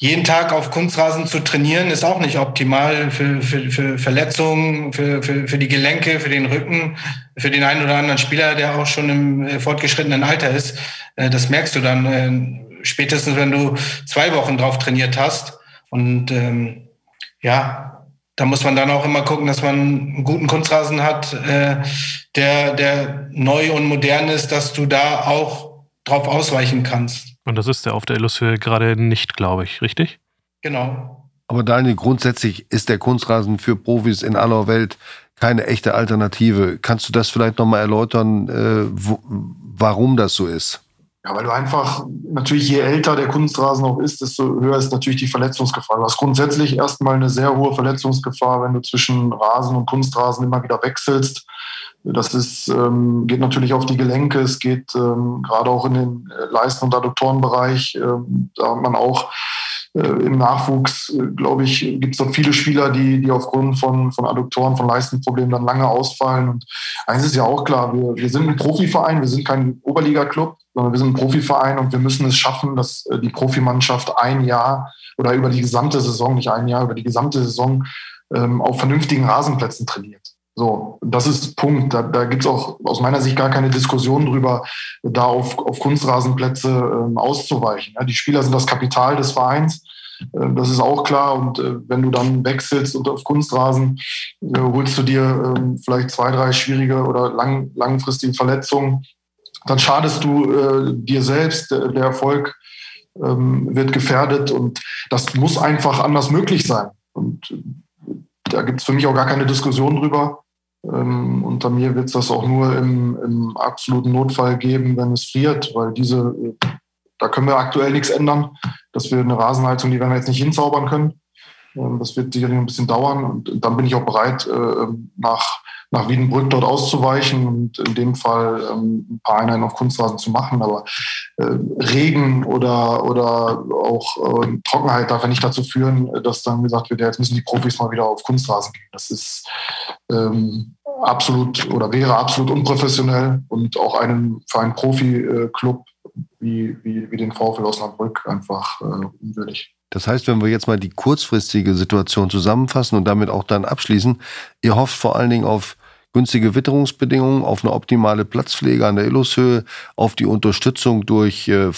jeden Tag auf Kunstrasen zu trainieren, ist auch nicht optimal für, für, für Verletzungen, für, für, für die Gelenke, für den Rücken, für den einen oder anderen Spieler, der auch schon im äh, fortgeschrittenen Alter ist. Äh, das merkst du dann äh, spätestens, wenn du zwei Wochen drauf trainiert hast. Und ähm, ja, da muss man dann auch immer gucken, dass man einen guten Kunstrasen hat, äh, der, der neu und modern ist, dass du da auch drauf ausweichen kannst. Und das ist der auf der Illusion gerade nicht, glaube ich, richtig? Genau. Aber Daniel, grundsätzlich ist der Kunstrasen für Profis in aller Welt keine echte Alternative. Kannst du das vielleicht nochmal erläutern, äh, wo, warum das so ist? Ja, weil du einfach, natürlich je älter der Kunstrasen auch ist, desto höher ist natürlich die Verletzungsgefahr. Du hast grundsätzlich erstmal eine sehr hohe Verletzungsgefahr, wenn du zwischen Rasen und Kunstrasen immer wieder wechselst. Das ist, ähm, geht natürlich auf die Gelenke, es geht ähm, gerade auch in den äh, Leisten- und Adduktorenbereich. Ähm, da hat man auch äh, im Nachwuchs, äh, glaube ich, gibt es dort viele Spieler, die, die aufgrund von, von Adduktoren, von Leistenproblemen dann lange ausfallen. Und eins ist ja auch klar, wir, wir sind ein Profiverein, wir sind kein Oberliga-Club, sondern wir sind ein Profiverein und wir müssen es schaffen, dass äh, die Profimannschaft ein Jahr oder über die gesamte Saison, nicht ein Jahr, über die gesamte Saison ähm, auf vernünftigen Rasenplätzen trainiert. So, das ist Punkt. Da, da gibt es auch aus meiner Sicht gar keine Diskussion drüber, da auf, auf Kunstrasenplätze ähm, auszuweichen. Ja, die Spieler sind das Kapital des Vereins. Äh, das ist auch klar. Und äh, wenn du dann wechselst und auf Kunstrasen äh, holst du dir äh, vielleicht zwei, drei schwierige oder lang, langfristige Verletzungen, dann schadest du äh, dir selbst. Der, der Erfolg ähm, wird gefährdet und das muss einfach anders möglich sein. Und äh, da gibt es für mich auch gar keine Diskussion drüber. Ähm, unter mir wird es das auch nur im, im, absoluten Notfall geben, wenn es friert, weil diese, da können wir aktuell nichts ändern, dass wir eine Rasenheizung, die werden wir jetzt nicht hinzaubern können. Ähm, das wird sicherlich ein bisschen dauern und dann bin ich auch bereit, äh, nach nach Wiedenbrück dort auszuweichen und in dem Fall ähm, ein paar Einheiten auf Kunstrasen zu machen. Aber äh, Regen oder, oder auch äh, Trockenheit darf ja nicht dazu führen, dass dann gesagt wird, ja, jetzt müssen die Profis mal wieder auf Kunstrasen gehen. Das ist ähm, absolut oder wäre absolut unprofessionell und auch einen, für einen Profi-Club wie, wie, wie den VfL Osnabrück einfach äh, unwürdig. Das heißt, wenn wir jetzt mal die kurzfristige Situation zusammenfassen und damit auch dann abschließen, ihr hofft vor allen Dingen auf günstige Witterungsbedingungen, auf eine optimale Platzpflege an der Illushöhe, auf die Unterstützung durch äh,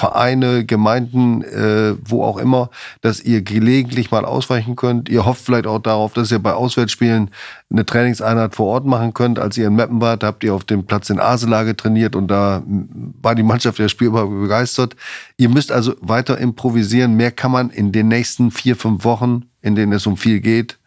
Vereine, Gemeinden, äh, wo auch immer, dass ihr gelegentlich mal ausweichen könnt. Ihr hofft vielleicht auch darauf, dass ihr bei Auswärtsspielen eine Trainingseinheit vor Ort machen könnt. Als ihr in Meppen wart, habt ihr auf dem Platz in Aselage trainiert und da war die Mannschaft der Spielbar begeistert. Ihr müsst also weiter improvisieren. Mehr kann man in den nächsten vier, fünf Wochen, in denen es um viel geht,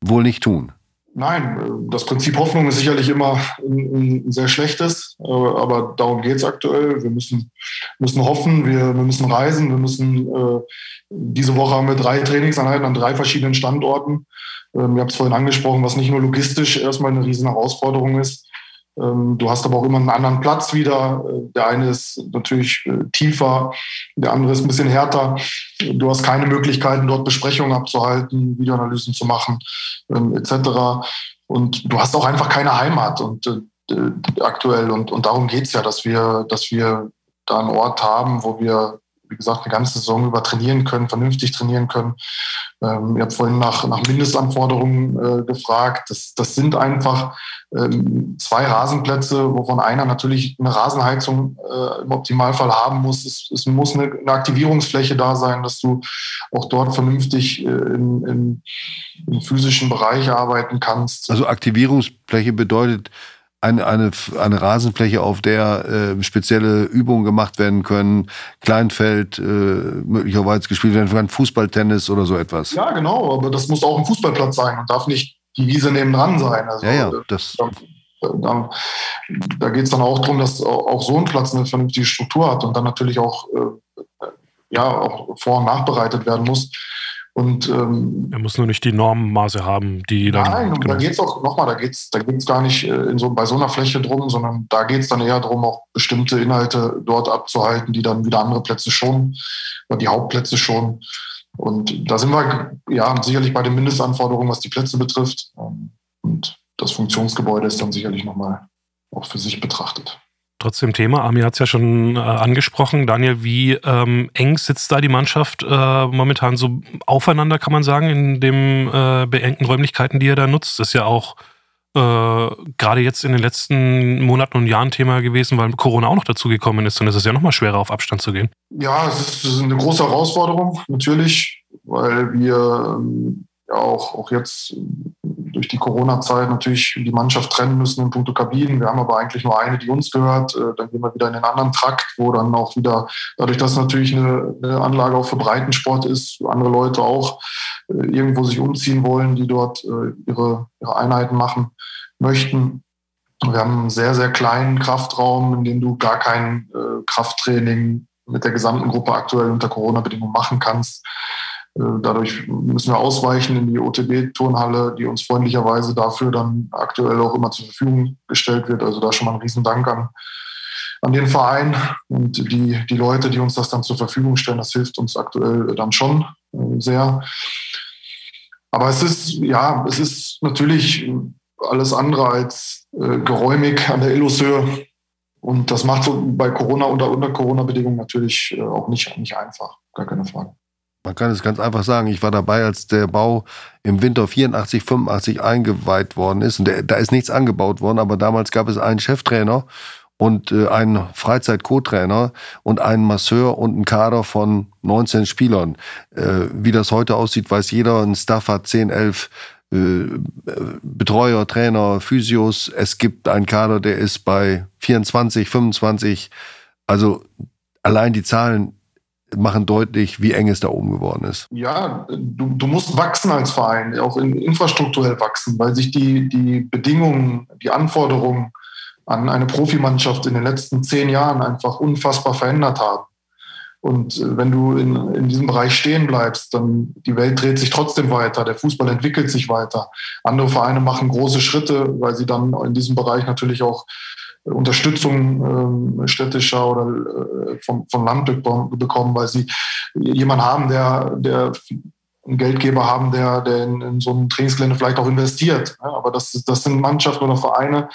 wohl nicht tun. Nein, das Prinzip Hoffnung ist sicherlich immer ein, ein sehr schlechtes, äh, aber darum geht es aktuell. Wir müssen, müssen hoffen, wir, wir müssen reisen, wir müssen, äh, diese Woche haben wir drei Trainingseinheiten an drei verschiedenen Standorten. Ähm, ihr habt es vorhin angesprochen, was nicht nur logistisch erstmal eine riesen Herausforderung ist, du hast aber auch immer einen anderen Platz wieder. Äh, der eine ist natürlich äh, tiefer, der andere ist ein bisschen härter. Du hast keine Möglichkeiten, dort Besprechungen abzuhalten, Videoanalysen zu machen, ähm, etc. Und du hast auch einfach keine Heimat und äh, aktuell. Und, und darum geht es ja, dass wir, dass wir da einen Ort haben, wo wir, wie gesagt, eine ganze Saison über trainieren können, vernünftig trainieren können. Ähm, ihr habt vorhin nach, nach Mindestanforderungen äh, gefragt. Das, das sind einfach ähm, zwei Rasenplätze, wovon einer natürlich eine Rasenheizung äh, im Optimalfall haben muss. Es, es muss eine, eine, Aktivierungsfläche da sein, dass du auch dort vernünftig äh, in, in, im physischen Bereich arbeiten kannst. Also Aktivierungsfläche bedeutet eine, eine, eine Rasenfläche, auf der äh, spezielle Übungen gemacht werden können, Kleinfeld äh, möglicherweise gespielt werden kann, Fußballtennis oder so etwas. Ja, genau, aber das muss auch ein Fußballplatz sein und darf nicht die Wiese nebendran sein. Also, ja, ja, das da, da, da geht es dann auch darum, dass auch so ein Platz eine vernünftige Struktur hat und dann natürlich auch äh, ja auch vor- und nachbereitet werden muss. Und ähm, er muss nur nicht die Normmaße haben, die dann. Nein, und da geht es auch, nochmal, da geht es da geht's gar nicht äh, in so, bei so einer Fläche drum, sondern da geht es dann eher darum, auch bestimmte Inhalte dort abzuhalten, die dann wieder andere Plätze schon, oder die Hauptplätze schon. Und da sind wir ja sicherlich bei den Mindestanforderungen, was die Plätze betrifft. Ähm, und das Funktionsgebäude ist dann sicherlich nochmal auch für sich betrachtet trotzdem Thema. Ami hat es ja schon äh, angesprochen. Daniel, wie ähm, eng sitzt da die Mannschaft äh, momentan so aufeinander, kann man sagen, in den äh, beengten Räumlichkeiten, die ihr da nutzt? Das ist ja auch äh, gerade jetzt in den letzten Monaten und Jahren Thema gewesen, weil Corona auch noch dazu gekommen ist und es ist ja noch mal schwerer, auf Abstand zu gehen. Ja, es ist eine große Herausforderung, natürlich, weil wir ähm, auch, auch jetzt durch die Corona-Zeit natürlich die Mannschaft trennen müssen in puncto Kabinen. Wir haben aber eigentlich nur eine, die uns gehört. Äh, dann gehen wir wieder in den anderen Trakt, wo dann auch wieder, dadurch, dass natürlich eine, Anlage auch für Breitensport ist, andere Leute auch äh, irgendwo sich umziehen wollen, die dort äh, ihre, ihre Einheiten machen möchten. Wir haben einen sehr, sehr kleinen Kraftraum, in dem du gar kein Krafttraining mit der gesamten Gruppe aktuell unter Corona-Bedingungen machen kannst. Äh, dadurch müssen wir ausweichen in die OTB-Turnhalle, die uns freundlicherweise dafür dann aktuell auch immer zur Verfügung gestellt wird. Also da schon mal ein Riesendank an, an den Verein und die, die Leute, die uns das dann zur Verfügung stellen. Das hilft uns aktuell dann schon äh, sehr. Aber es ist, ja, es ist natürlich alles andere als äh, geräumig an der Illushöhe. Und das macht so bei Corona unter, unter Corona-Bedingungen natürlich auch nicht, nicht einfach. Gar keine Frage. Man kann es ganz einfach sagen, ich war dabei, als der Bau im Winter 84, 85 eingeweiht worden ist. Und der, da ist nichts angebaut worden, aber damals gab es einen Cheftrainer und äh, einen Freizeit-Co-Trainer und einen Masseur und einen Kader von 19 Spielern. Äh, wie das heute aussieht, weiß jeder. Ein Staff hat 10, 11 äh, Betreuer, Trainer, Physios. Es gibt einen Kader, der ist bei 24, 25. Also allein die Zahlen machen deutlich, wie eng es da oben geworden ist. Ja, du, du musst wachsen als Verein, auch in, infrastrukturell wachsen, weil sich die, die Bedingungen, die Anforderungen an eine Profimannschaft in den letzten zehn Jahren einfach unfassbar verändert haben. Und äh, wenn du in, in diesem Bereich stehen bleibst, dann die Welt dreht sich trotzdem weiter, der Fußball entwickelt sich weiter. Andere Vereine machen große Schritte, weil sie dann in diesem Bereich natürlich auch Unterstützung äh, städtischer oder äh, vom, vom Land bekommen, weil sie jemanden haben, der, der einen Geldgeber haben, der, der in, in so ein Trainingsgelände vielleicht auch investiert. Aber das, das sind Mannschaften oder Vereine,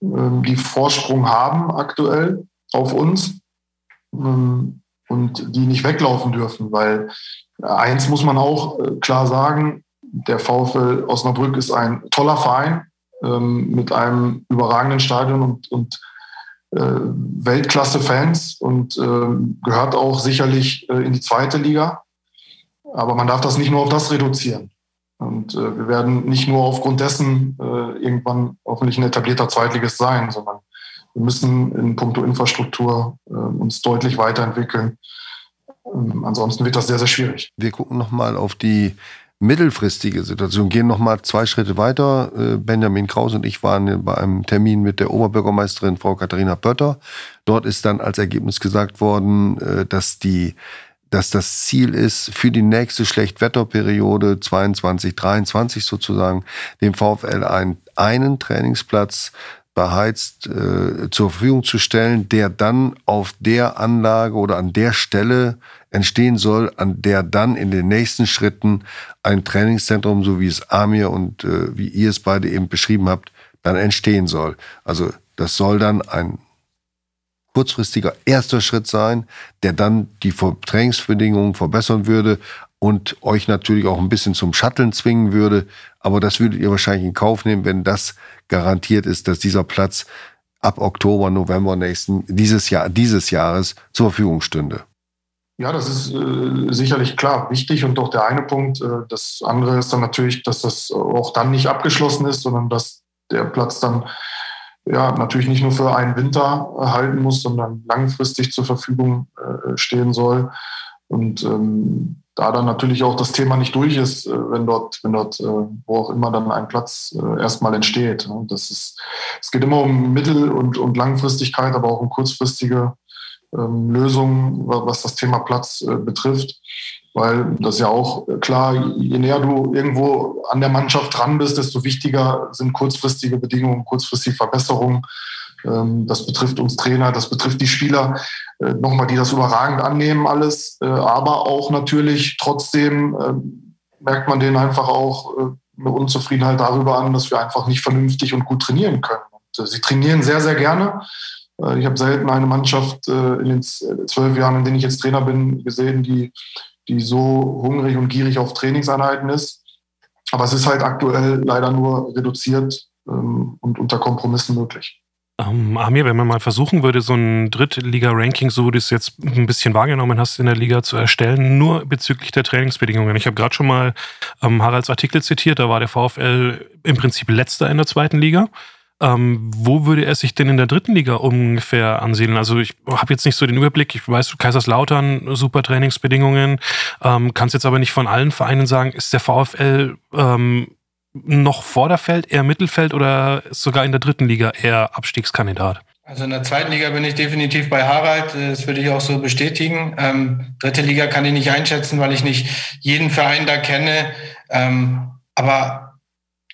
äh, die Vorsprung haben aktuell auf uns ähm, und die nicht weglaufen dürfen, weil eins muss man auch äh, klar sagen, der VfL Osnabrück ist ein toller Verein, ähm, mit einem überragenden Stadion und, und äh, Weltklasse-Fans und äh, gehört auch sicherlich äh, in die zweite Liga. Aber man darf das nicht nur auf das reduzieren. Und äh, wir werden nicht nur aufgrund dessen äh, irgendwann hoffentlich ein etablierter Zweitligist sein, sondern wir müssen in puncto Infrastruktur äh, uns deutlich weiterentwickeln. Ähm, ansonsten wird das sehr, sehr schwierig. Wir gucken nochmal auf die mittelfristige Situation. Gehen noch mal zwei Schritte weiter. Äh, Benjamin Kraus und ich waren bei einem Termin mit der Oberbürgermeisterin Frau Katharina Pötter. Dort ist dann als Ergebnis gesagt worden, äh, dass die dass das Ziel ist, für die nächste Schlechtwetterperiode 22, 23 sozusagen, dem VfL einen, einen Trainingsplatz beheizt äh, zur Verfügung zu stellen, der dann auf der Anlage oder an der Stelle entstehen soll, an der dann in den nächsten Schritten ein Trainingszentrum, so wie es Amir und äh, wie ihr es beide eben beschrieben habt, dann entstehen soll. Also das soll dann ein kurzfristiger erster Schritt sein, der dann die Trainingsbedingungen verbessern würde und euch natürlich auch ein bisschen zum Shutteln zwingen würde. Aber das würdet ihr wahrscheinlich in Kauf nehmen, wenn das garantiert ist, dass dieser Platz ab Oktober, November nächsten, dieses Jahr, dieses Jahres zur Verfügung stünde. Ja, das ist äh, sicherlich klar wichtig und doch der eine Punkt. Äh, das andere ist dann natürlich, dass das auch dann nicht abgeschlossen ist, sondern dass der Platz dann ja natürlich nicht nur für einen Winter halten muss, sondern langfristig zur Verfügung äh, stehen soll. Und ähm, da dann natürlich auch das Thema nicht durch ist, äh, wenn dort, wenn dort, äh, wo auch immer dann ein Platz äh, erstmal entsteht. Das ist, es geht immer um Mittel- und, und Langfristigkeit, aber auch um kurzfristige Lösungen, was das Thema Platz äh, betrifft. Weil das ja auch äh, klar, je näher du irgendwo an der Mannschaft dran bist, desto wichtiger sind kurzfristige Bedingungen, kurzfristige Verbesserungen. Ähm, das betrifft uns Trainer, das betrifft die Spieler, äh, nochmal, die das überragend annehmen, alles. Aber auch natürlich trotzdem ähm, merkt man denen einfach auch eine Unzufriedenheit darüber an, dass wir einfach nicht vernünftig und gut trainieren können. Und sie trainieren sehr, sehr gerne. Äh, ich habe selten eine Mannschaft äh, in den äh, zwölf Jahren, in denen ich jetzt Trainer bin, gesehen, die, die so hungrig und gierig auf Trainingseinheiten ist. Aber es ist halt aktuell leider nur reduziert ähm, und unter Kompromissen möglich. Ähm, Amir, wenn man mal versuchen würde, so ein Drittliga-Ranking, so wie du es jetzt ein bisschen wahrgenommen hast, in der Liga zu erstellen, nur bezüglich der Trainingsbedingungen. Ich habe gerade schon mal ähm, Haralds Artikel zitiert, da war der VfL im Prinzip letzter in der zweiten Liga. Ähm, wo würde er sich denn in der dritten Liga ungefähr ansiedeln? Also ich habe jetzt nicht so den Überblick. Ich weiß, Kaiserslautern, super Trainingsbedingungen. Ähm, Kannst jetzt aber nicht von allen Vereinen sagen, ist der VfL ähm, noch Vorderfeld, eher Mittelfeld oder sogar in der dritten Liga eher Abstiegskandidat? Also in der zweiten Liga bin ich definitiv bei Harald. Das würde ich auch so bestätigen. Ähm, dritte Liga kann ich nicht einschätzen, weil ich nicht jeden Verein da kenne. Ähm, aber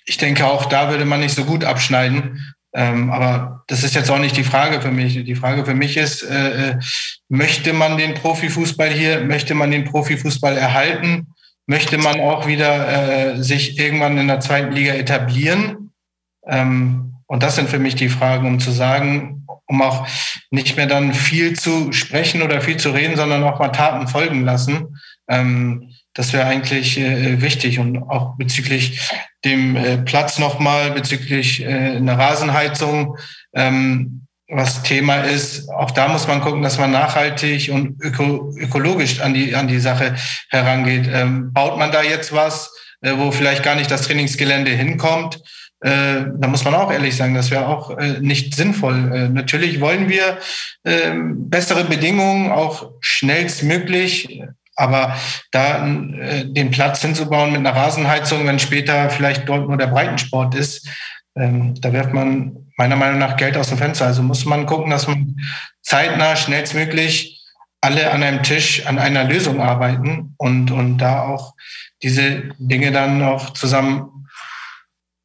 ich denke, auch da würde man nicht so gut abschneiden. Ähm, aber das ist jetzt auch nicht die Frage für mich. Die Frage für mich ist, äh, äh, möchte man den Profifußball hier, möchte man den Profifußball erhalten? Möchte man auch wieder äh, sich irgendwann in der zweiten Liga etablieren? Ähm, und das sind für mich die Fragen, um zu sagen, um auch nicht mehr dann viel zu sprechen oder viel zu reden, sondern auch mal Taten folgen lassen. Ähm, das wäre eigentlich äh, wichtig und auch bezüglich dem äh, Platz nochmal, bezüglich äh, einer Rasenheizung, ähm, was Thema ist. Auch da muss man gucken, dass man nachhaltig und öko ökologisch an die, an die Sache herangeht. Ähm, baut man da jetzt was, äh, wo vielleicht gar nicht das Trainingsgelände hinkommt? Äh, da muss man auch ehrlich sagen, das wäre auch äh, nicht sinnvoll. Äh, natürlich wollen wir äh, bessere Bedingungen, auch schnellstmöglich. Aber da äh, den Platz hinzubauen mit einer Rasenheizung, wenn später vielleicht dort nur der Breitensport ist, ähm, da wirft man meiner Meinung nach Geld aus dem Fenster. Also muss man gucken, dass man zeitnah, schnellstmöglich alle an einem Tisch an einer Lösung arbeiten und, und da auch diese Dinge dann auch zusammen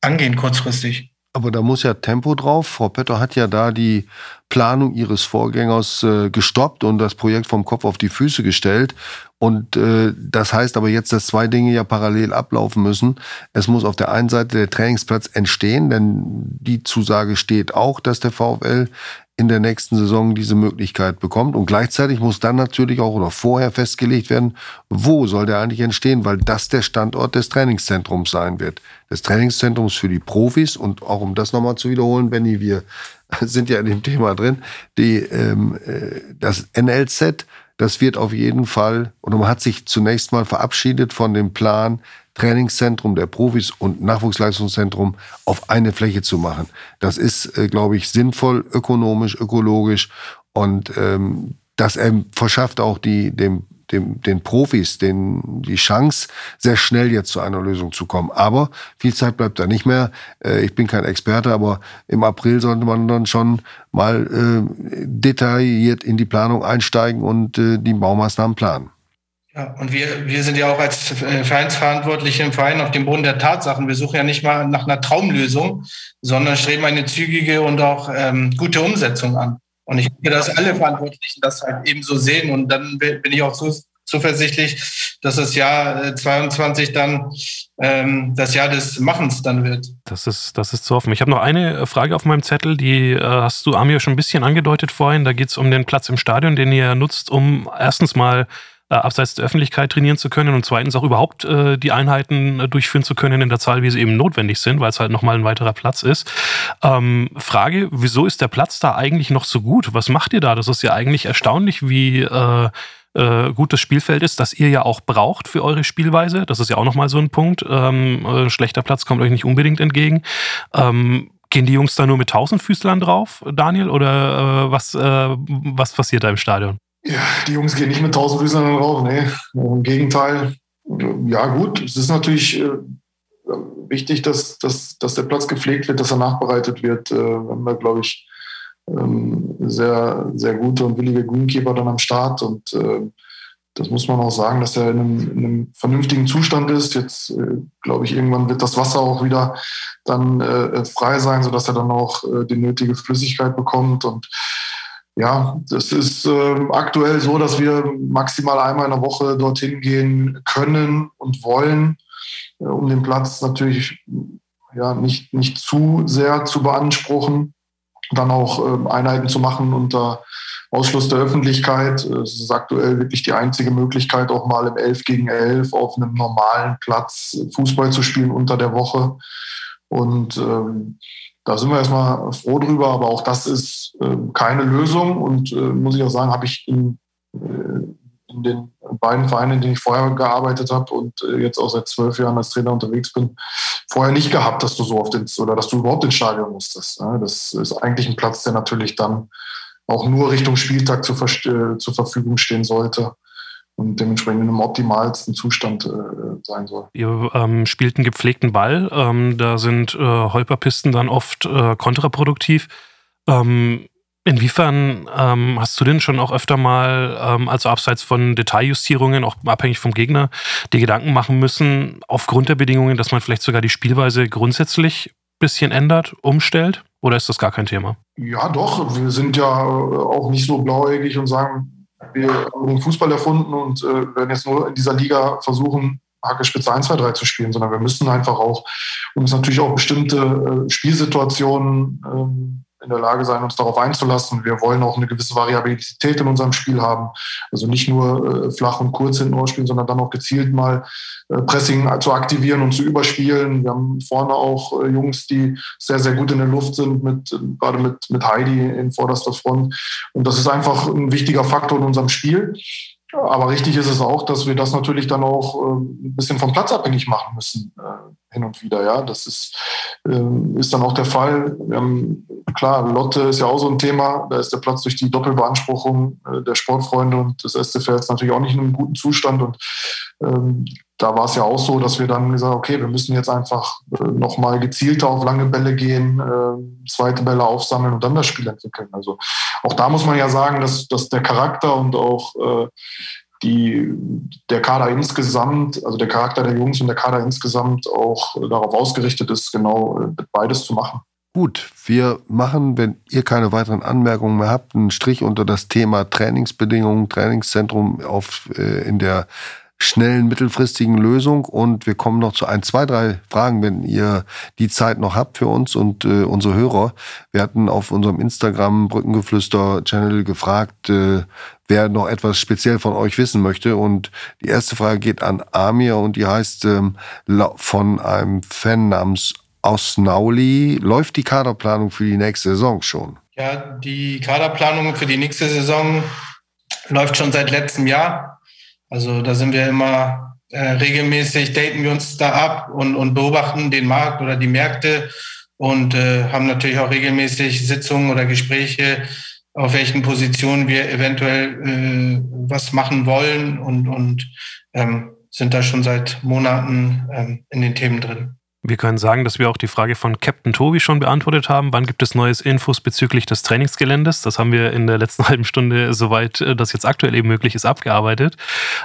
angehen kurzfristig. Aber da muss ja Tempo drauf. Frau Pötter hat ja da die Planung ihres Vorgängers äh, gestoppt und das Projekt vom Kopf auf die Füße gestellt. Und äh, das heißt aber jetzt, dass zwei Dinge ja parallel ablaufen müssen. Es muss auf der einen Seite der Trainingsplatz entstehen, denn die Zusage steht auch, dass der VfL in der nächsten Saison diese Möglichkeit bekommt. Und gleichzeitig muss dann natürlich auch oder vorher festgelegt werden, wo soll der eigentlich entstehen, weil das der Standort des Trainingszentrums sein wird. Des Trainingszentrums für die Profis und auch um das nochmal zu wiederholen, Benny, wir sind ja in dem Thema drin, die, ähm, äh, das NLZ, das wird auf jeden Fall, und man hat sich zunächst mal verabschiedet von dem Plan, Trainingszentrum der Profis und Nachwuchsleistungszentrum auf eine Fläche zu machen. Das ist, äh, glaube ich, sinnvoll, ökonomisch, ökologisch und ähm, das ähm, verschafft auch die, dem, dem, den Profis den, die Chance, sehr schnell jetzt zu einer Lösung zu kommen. Aber viel Zeit bleibt da nicht mehr. Äh, ich bin kein Experte, aber im April sollte man dann schon mal äh, detailliert in die Planung einsteigen und äh, die Baumaßnahmen planen. Ja, und wir, wir sind ja auch als äh, Vereinsverantwortliche im Verein auf dem Boden der Tatsachen. Wir suchen ja nicht mal nach einer Traumlösung, sondern streben eine zügige und auch ähm, gute Umsetzung an. Und ich denke, dass alle Verantwortlichen das halt eben so sehen. Und dann bin ich auch so zuversichtlich, dass das Jahr 22 äh, dann ähm, das Jahr des Machens dann wird. Das ist, das ist zu hoffen. Ich habe noch eine Frage auf meinem Zettel, die äh, hast du Amir schon ein bisschen angedeutet vorhin. Da geht es um den Platz im Stadion, den ihr nutzt, um erstens mal äh, abseits der Öffentlichkeit trainieren zu können und zweitens auch überhaupt äh, die Einheiten äh, durchführen zu können in der Zahl, wie sie eben notwendig sind, weil es halt nochmal ein weiterer Platz ist. Ähm, Frage, wieso ist der Platz da eigentlich noch so gut? Was macht ihr da? Das ist ja eigentlich erstaunlich, wie äh, äh, gut das Spielfeld ist, das ihr ja auch braucht für eure Spielweise. Das ist ja auch nochmal so ein Punkt. Ähm, äh, schlechter Platz kommt euch nicht unbedingt entgegen. Ähm, gehen die Jungs da nur mit Tausendfüßlern drauf, Daniel? Oder äh, was, äh, was passiert da im Stadion? Ja, die Jungs gehen nicht mit tausend Füßen drauf, nee. Im Gegenteil. Ja, gut, es ist natürlich äh, wichtig, dass, dass, dass der Platz gepflegt wird, dass er nachbereitet wird. Äh, wir haben da, glaube ich, ähm, sehr, sehr gute und willige Greenkeeper dann am Start und äh, das muss man auch sagen, dass er in einem, in einem vernünftigen Zustand ist. Jetzt glaube ich, irgendwann wird das Wasser auch wieder dann frei sein, sodass er dann auch die nötige Flüssigkeit bekommt. Und ja, das ist äh, aktuell so, dass wir maximal einmal in der Woche dorthin gehen können und wollen, äh, um den Platz natürlich ja, nicht, nicht zu sehr zu beanspruchen, dann auch äh, Einheiten zu machen unter Ausschluss der Öffentlichkeit. Es ist aktuell wirklich die einzige Möglichkeit, auch mal im 11 gegen 11 auf einem normalen Platz Fußball zu spielen unter der Woche. Und ähm, da sind wir erstmal froh drüber, aber auch das ist äh, keine Lösung. Und äh, muss ich auch sagen, habe ich in, äh, in den beiden Vereinen, in denen ich vorher gearbeitet habe und äh, jetzt auch seit zwölf Jahren als Trainer unterwegs bin, vorher nicht gehabt, dass du so oft ins oder dass du überhaupt ins Stadion musstest. Das ist eigentlich ein Platz, der natürlich dann auch nur Richtung Spieltag zur, äh, zur Verfügung stehen sollte und dementsprechend in einem optimalsten Zustand äh, sein soll. Ihr ähm, spielt einen gepflegten Ball, ähm, da sind äh, Holperpisten dann oft äh, kontraproduktiv. Ähm, inwiefern ähm, hast du denn schon auch öfter mal, ähm, also abseits von Detailjustierungen, auch abhängig vom Gegner, die Gedanken machen müssen, aufgrund der Bedingungen, dass man vielleicht sogar die Spielweise grundsätzlich ein bisschen ändert, umstellt? Oder ist das gar kein Thema? Ja, doch. Wir sind ja auch nicht so blauäugig und sagen, wir haben Fußball erfunden und äh, werden jetzt nur in dieser Liga versuchen, Hacke Spitze 1, 2, 3 zu spielen, sondern wir müssen einfach auch uns natürlich auch bestimmte äh, Spielsituationen ähm, in der Lage sein, uns darauf einzulassen. Wir wollen auch eine gewisse Variabilität in unserem Spiel haben. Also nicht nur äh, flach und kurz hinten spielen, sondern dann auch gezielt mal äh, Pressing zu aktivieren und zu überspielen. Wir haben vorne auch äh, Jungs, die sehr, sehr gut in der Luft sind, mit, gerade mit, mit Heidi in vorderster Front. Und das ist einfach ein wichtiger Faktor in unserem Spiel. Aber richtig ist es auch, dass wir das natürlich dann auch äh, ein bisschen vom Platz abhängig machen müssen, äh, hin und wieder. Ja, das ist, äh, ist dann auch der Fall. Haben, klar, Lotte ist ja auch so ein Thema. Da ist der Platz durch die Doppelbeanspruchung äh, der Sportfreunde und des SCFs natürlich auch nicht in einem guten Zustand. Und ähm, da war es ja auch so, dass wir dann gesagt haben, okay, wir müssen jetzt einfach äh, nochmal gezielter auf lange Bälle gehen, äh, zweite Bälle aufsammeln und dann das Spiel entwickeln. Also auch da muss man ja sagen, dass, dass der Charakter und auch äh, die, der Kader insgesamt, also der Charakter der Jungs und der Kader insgesamt auch darauf ausgerichtet ist, genau äh, beides zu machen. Gut, wir machen, wenn ihr keine weiteren Anmerkungen mehr habt, einen Strich unter das Thema Trainingsbedingungen, Trainingszentrum auf, äh, in der schnellen, mittelfristigen Lösung. Und wir kommen noch zu ein, zwei, drei Fragen, wenn ihr die Zeit noch habt für uns und äh, unsere Hörer. Wir hatten auf unserem Instagram Brückengeflüster-Channel gefragt, äh, wer noch etwas speziell von euch wissen möchte. Und die erste Frage geht an Amir und die heißt ähm, von einem Fan namens Osnauli. Läuft die Kaderplanung für die nächste Saison schon? Ja, die Kaderplanung für die nächste Saison läuft schon seit letztem Jahr. Also da sind wir immer äh, regelmäßig, daten wir uns da ab und, und beobachten den Markt oder die Märkte und äh, haben natürlich auch regelmäßig Sitzungen oder Gespräche, auf welchen Positionen wir eventuell äh, was machen wollen und, und ähm, sind da schon seit Monaten ähm, in den Themen drin. Wir können sagen, dass wir auch die Frage von Captain Tobi schon beantwortet haben. Wann gibt es neues Infos bezüglich des Trainingsgeländes? Das haben wir in der letzten halben Stunde, soweit äh, das jetzt aktuell eben möglich ist, abgearbeitet.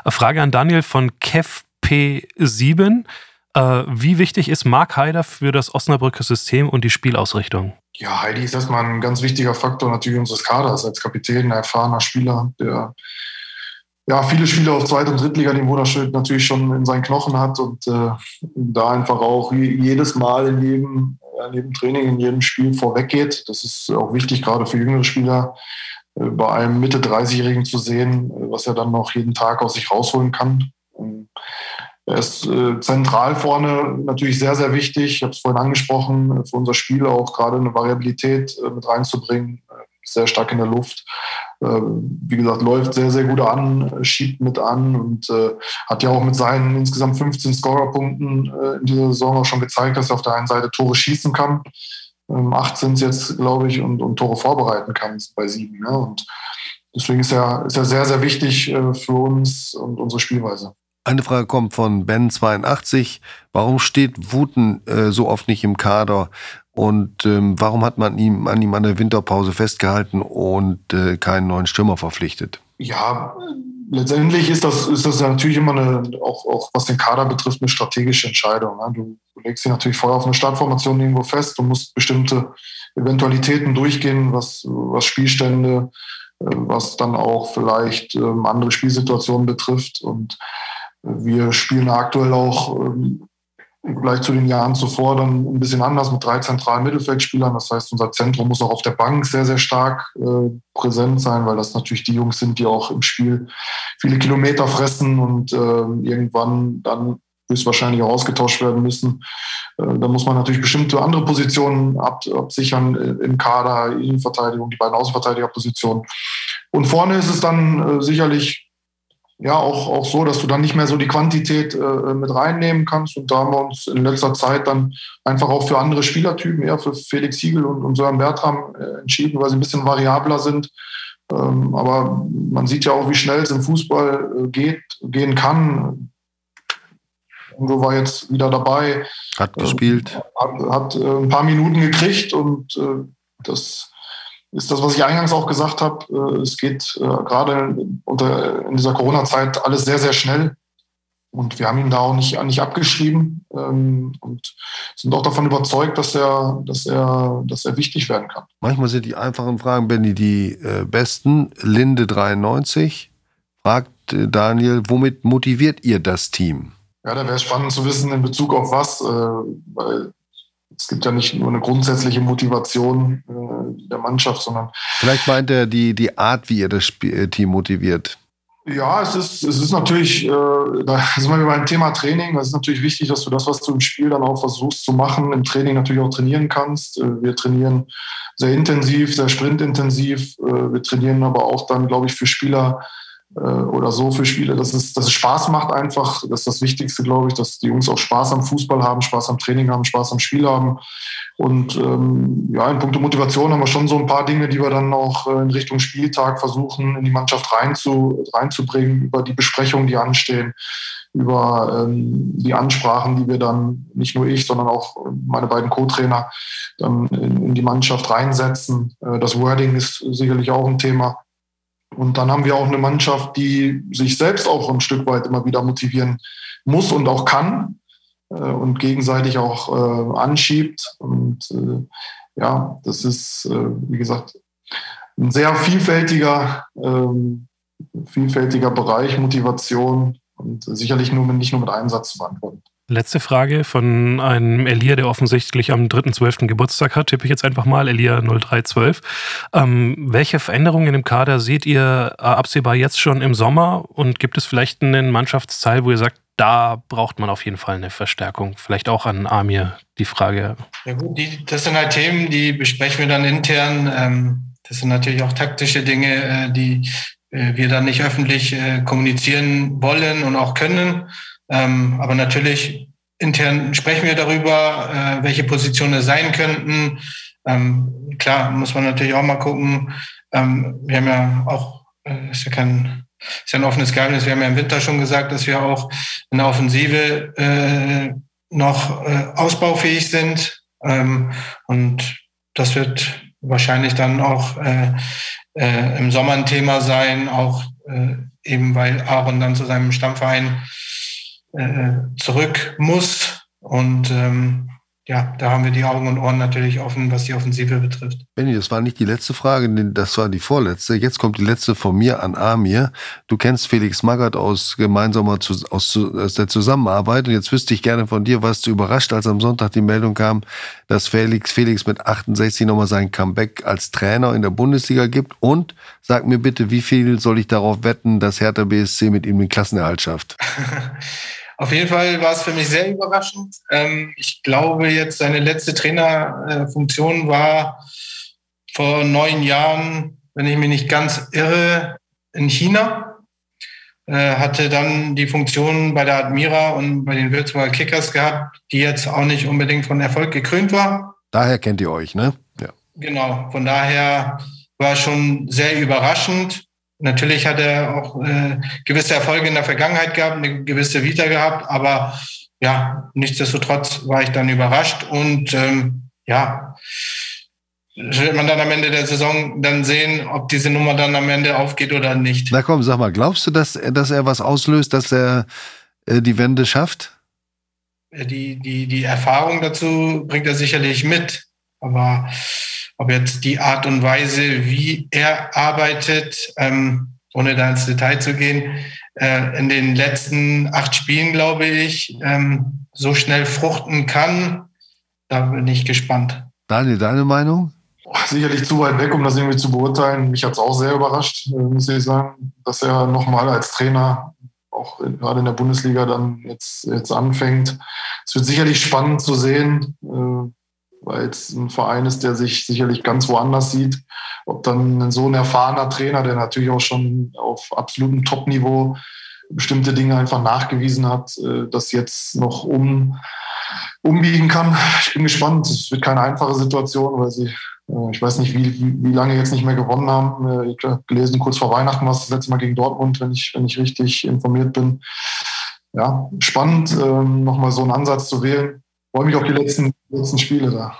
Frage an Daniel von KevP7. Äh, wie wichtig ist Mark Heider für das Osnabrücker System und die Spielausrichtung? Ja, Heidi ist erstmal ein ganz wichtiger Faktor natürlich unseres Kaders als Kapitän, ein erfahrener Spieler, der ja, viele Spieler auf Zweit- und Drittliganiveau das natürlich schon in seinen Knochen hat und äh, da einfach auch jedes Mal in jedem, in jedem Training, in jedem Spiel vorweggeht. Das ist auch wichtig, gerade für jüngere Spieler, äh, bei einem Mitte 30-Jährigen zu sehen, äh, was er dann noch jeden Tag aus sich rausholen kann. Ähm, er ist äh, zentral vorne natürlich sehr, sehr wichtig. Ich habe es vorhin angesprochen, für unser Spiel auch gerade eine Variabilität äh, mit reinzubringen sehr stark in der Luft. Ähm, wie gesagt, läuft sehr, sehr gut an, schiebt mit an und äh, hat ja auch mit seinen insgesamt 15 Scorerpunkten äh, in dieser Saison auch schon gezeigt, dass er auf der einen Seite Tore schießen kann. Ähm, acht sind es jetzt, glaube ich, und, und, Tore vorbereiten kann bei sieben. Ne? Und deswegen ist er, ist er sehr, sehr wichtig äh, für uns und unsere Spielweise. Eine Frage kommt von Ben82. Warum steht Wuten äh, so oft nicht im Kader? Und ähm, warum hat man ihm, an ihm an der Winterpause festgehalten und äh, keinen neuen Stürmer verpflichtet? Ja, letztendlich ist das, ist das natürlich immer eine, auch, auch was den Kader betrifft, eine strategische Entscheidung. Ne? Du, du legst dich natürlich vorher auf eine Startformation irgendwo fest, du musst bestimmte Eventualitäten durchgehen, was, was Spielstände, äh, was dann auch vielleicht ähm, andere Spielsituationen betrifft. Und wir spielen aktuell auch ähm, gleich zu den Jahren zuvor dann ein bisschen anders mit drei zentralen Mittelfeldspielern. Das heißt, unser Zentrum muss auch auf der Bank sehr, sehr stark äh, präsent sein, weil das natürlich die Jungs sind, die auch im Spiel viele Kilometer fressen und äh, irgendwann dann höchstwahrscheinlich auch ausgetauscht werden müssen. Äh, da muss man natürlich bestimmte andere Positionen ab, absichern äh, im Kader, Innenverteidigung, die beiden Außenverteidigerpositionen. Und vorne ist es dann äh, sicherlich ja auch, auch so, dass du dann nicht mehr so die Quantität äh, mit reinnehmen kannst. Und da haben wir uns in letzter Zeit dann einfach auch für andere Spielertypen, eher für Felix Siegel und, und Sören Bertram äh, entschieden, weil sie ein bisschen variabler sind. Ähm, aber man sieht ja auch, wie schnell es im Fußball äh, geht, gehen kann. Ingo war jetzt wieder dabei. Hat gespielt. Hat, hat äh, ein paar Minuten gekriegt und äh, das ist das, was ich eingangs auch gesagt habe. Äh, es geht äh, gerade unter, in dieser Corona-Zeit alles sehr, sehr schnell. Und wir haben ihn da auch nicht, nicht abgeschrieben ähm, und sind auch davon überzeugt, dass er, dass, er, dass er wichtig werden kann. Manchmal sind die einfachen Fragen, Benny, die äh, besten. Linde 93 fragt Daniel, womit motiviert ihr das Team? Ja, da wäre es spannend zu wissen, in Bezug auf was, weil es gibt ja nicht nur eine grundsätzliche Motivation äh, der Mannschaft, sondern. Vielleicht meint er die, die Art, wie ihr das Spiel, äh, Team motiviert. Ja, es ist, es ist natürlich, äh, da sind wir beim Thema Training. Es ist natürlich wichtig, dass du das, was du im Spiel dann auch versuchst zu machen, im Training natürlich auch trainieren kannst. Äh, wir trainieren sehr intensiv, sehr sprintintensiv. Äh, wir trainieren aber auch dann, glaube ich, für Spieler oder so für Spiele, dass es, dass es Spaß macht einfach. Das ist das Wichtigste, glaube ich, dass die Jungs auch Spaß am Fußball haben, Spaß am Training haben, Spaß am Spiel haben. Und ähm, ja, in puncto Motivation haben wir schon so ein paar Dinge, die wir dann auch äh, in Richtung Spieltag versuchen, in die Mannschaft reinzu, reinzubringen, über die Besprechungen, die anstehen, über ähm, die Ansprachen, die wir dann, nicht nur ich, sondern auch meine beiden Co-Trainer, dann in, in, die Mannschaft reinsetzen. Äh, das Wording ist sicherlich auch ein Thema. Und dann haben wir auch eine Mannschaft, die sich selbst auch ein Stück weit immer wieder motivieren muss und auch kann äh, und gegenseitig auch äh, anschiebt. Und äh, ja, das ist, äh, wie gesagt, ein sehr vielfältiger, ähm, vielfältiger Bereich Motivation und sicherlich nur, nicht nur mit einem Satz zu beantworten. Letzte Frage von einem Elia, der offensichtlich am 3.12. Geburtstag hat, tippe ich jetzt einfach mal, Elia 0312. Ähm, welche Veränderungen im Kader seht ihr äh, absehbar jetzt schon im Sommer und gibt es vielleicht einen Mannschaftsteil, wo ihr sagt, da braucht man auf jeden Fall eine Verstärkung? Vielleicht auch an Amir die Frage. Ja gut, die, das sind halt Themen, die besprechen wir dann intern. Ähm, das sind natürlich auch taktische Dinge, äh, die äh, wir dann nicht öffentlich kommunizieren wollen und auch können. Ähm, aber natürlich intern sprechen wir darüber, äh, welche Positionen es sein könnten. Ähm, klar, muss man natürlich auch mal gucken. Ähm, wir haben ja auch, äh, ist ja kein, ist ja ein offenes Geheimnis, wir haben ja im Winter schon gesagt, dass wir auch in der Offensive äh, noch äh, ausbaufähig sind. Ähm, und das wird wahrscheinlich dann auch äh, äh, im Sommer ein Thema sein, auch eben weil Aaron dann zu seinem Stammverein äh, zurück muss. Und ähm, ja, da haben wir die Augen und Ohren natürlich offen, was die Offensive betrifft. Benny, das war nicht die letzte Frage, das war die vorletzte. Jetzt kommt die letzte von mir an Amir. Du kennst Felix Magath aus gemeinsamer aus, aus der Zusammenarbeit und jetzt wüsste ich gerne von dir, was du überrascht, als am Sonntag die Meldung kam, dass Felix Felix mit 68 nochmal sein Comeback als Trainer in der Bundesliga gibt und sag mir bitte, wie viel soll ich darauf wetten, dass Hertha BSC mit ihm den Klassenerhalt schafft? Auf jeden Fall war es für mich sehr überraschend. Ähm, ich glaube, jetzt seine letzte Trainerfunktion war vor neun Jahren, wenn ich mich nicht ganz irre, in China. Äh, hatte dann die Funktion bei der Admira und bei den Würzburger Kickers gehabt, die jetzt auch nicht unbedingt von Erfolg gekrönt war. Daher kennt ihr euch, ne? Ja. Genau, von daher war schon sehr überraschend. Natürlich hat er auch äh, gewisse Erfolge in der Vergangenheit gehabt, eine gewisse Vita gehabt, aber ja, nichtsdestotrotz war ich dann überrascht und ähm, ja, wird man dann am Ende der Saison dann sehen, ob diese Nummer dann am Ende aufgeht oder nicht. Na komm, sag mal, glaubst du, dass, dass er was auslöst, dass er äh, die Wende schafft? Die, die, die Erfahrung dazu bringt er sicherlich mit. Aber ob jetzt die Art und Weise, wie er arbeitet, ähm, ohne da ins Detail zu gehen, äh, in den letzten acht Spielen, glaube ich, ähm, so schnell fruchten kann, da bin ich gespannt. Daniel, deine Meinung? Sicherlich zu weit weg, um das irgendwie zu beurteilen. Mich hat es auch sehr überrascht, äh, muss ich sagen, dass er nochmal als Trainer auch gerade in der Bundesliga dann jetzt, jetzt anfängt. Es wird sicherlich spannend zu sehen, äh, weil es ein Verein ist, der sich sicherlich ganz woanders sieht. Ob dann so ein erfahrener Trainer, der natürlich auch schon auf absolutem Top-Niveau bestimmte Dinge einfach nachgewiesen hat, äh, das jetzt noch um, umbiegen kann. Ich bin gespannt. Es wird keine einfache Situation, weil sie, äh, ich weiß nicht, wie, wie, lange jetzt nicht mehr gewonnen haben. Äh, ich habe gelesen, kurz vor Weihnachten war es das letzte Mal gegen Dortmund, wenn ich, wenn ich richtig informiert bin. Ja, spannend, ähm, nochmal so einen Ansatz zu wählen. Freue mich auf die letzten, letzten Spiele da.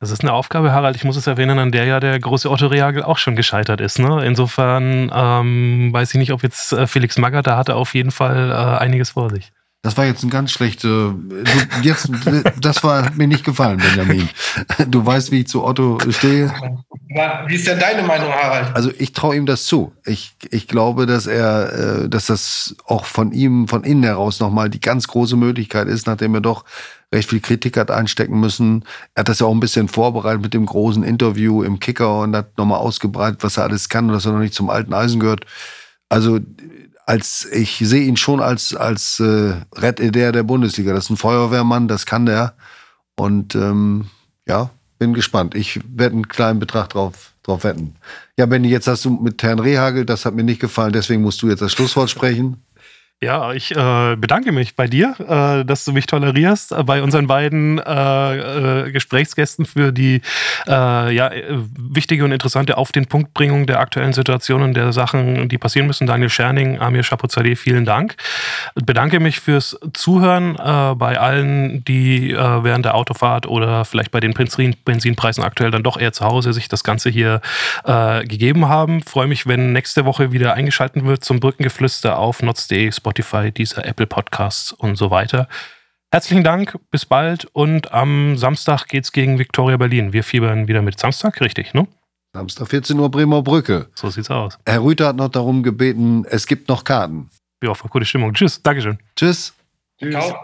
Das ist eine Aufgabe, Harald, ich muss es erwähnen, an der ja der große Otto Reagel auch schon gescheitert ist. Ne? Insofern ähm, weiß ich nicht, ob jetzt äh, Felix Magath, da hatte auf jeden Fall äh, einiges vor sich. Das war jetzt ein ganz schlechter. Jetzt, das war mir nicht gefallen, Benjamin. Du weißt, wie ich zu Otto stehe. Wie ist denn deine Meinung, Harald? Also ich traue ihm das zu. Ich, ich glaube, dass er, äh, dass das auch von ihm von innen heraus nochmal die ganz große Möglichkeit ist, nachdem er doch recht viel Kritik hat einstecken müssen. Er hat das ja auch ein bisschen vorbereitet mit dem großen Interview im Kicker und hat nochmal ausgebreitet, was er alles kann und dass er noch nicht zum alten Eisen gehört. Also als ich sehe ihn schon als als äh, Retteder der Bundesliga. Das ist ein Feuerwehrmann, das kann der. Und ähm, ja, bin gespannt. Ich werde einen kleinen Betrag drauf, drauf wetten. Ja, Benny, jetzt hast du mit Herrn Rehagel, das hat mir nicht gefallen, deswegen musst du jetzt das Schlusswort sprechen. Ja, ich äh, bedanke mich bei dir, äh, dass du mich tolerierst, äh, bei unseren beiden äh, äh, Gesprächsgästen für die äh, ja, wichtige und interessante Auf den Punkt Bringung der aktuellen Situation und der Sachen, die passieren müssen. Daniel Scherning, Amir Chapuzadeh, vielen Dank. Bedanke mich fürs Zuhören bei allen, die während der Autofahrt oder vielleicht bei den Benzin Benzinpreisen aktuell dann doch eher zu Hause sich das Ganze hier gegeben haben. Freue mich, wenn nächste Woche wieder eingeschaltet wird zum Brückengeflüster auf notz.de Spotify, dieser Apple Podcasts und so weiter. Herzlichen Dank, bis bald und am Samstag geht's gegen Viktoria Berlin. Wir fiebern wieder mit Samstag, richtig, ne? Samstag 14 Uhr Bremer Brücke. So sieht's aus. Herr Rüther hat noch darum gebeten, es gibt noch Karten. Ja, für gute Stimmung. Tschüss, Dankeschön. Tschüss. Ciao.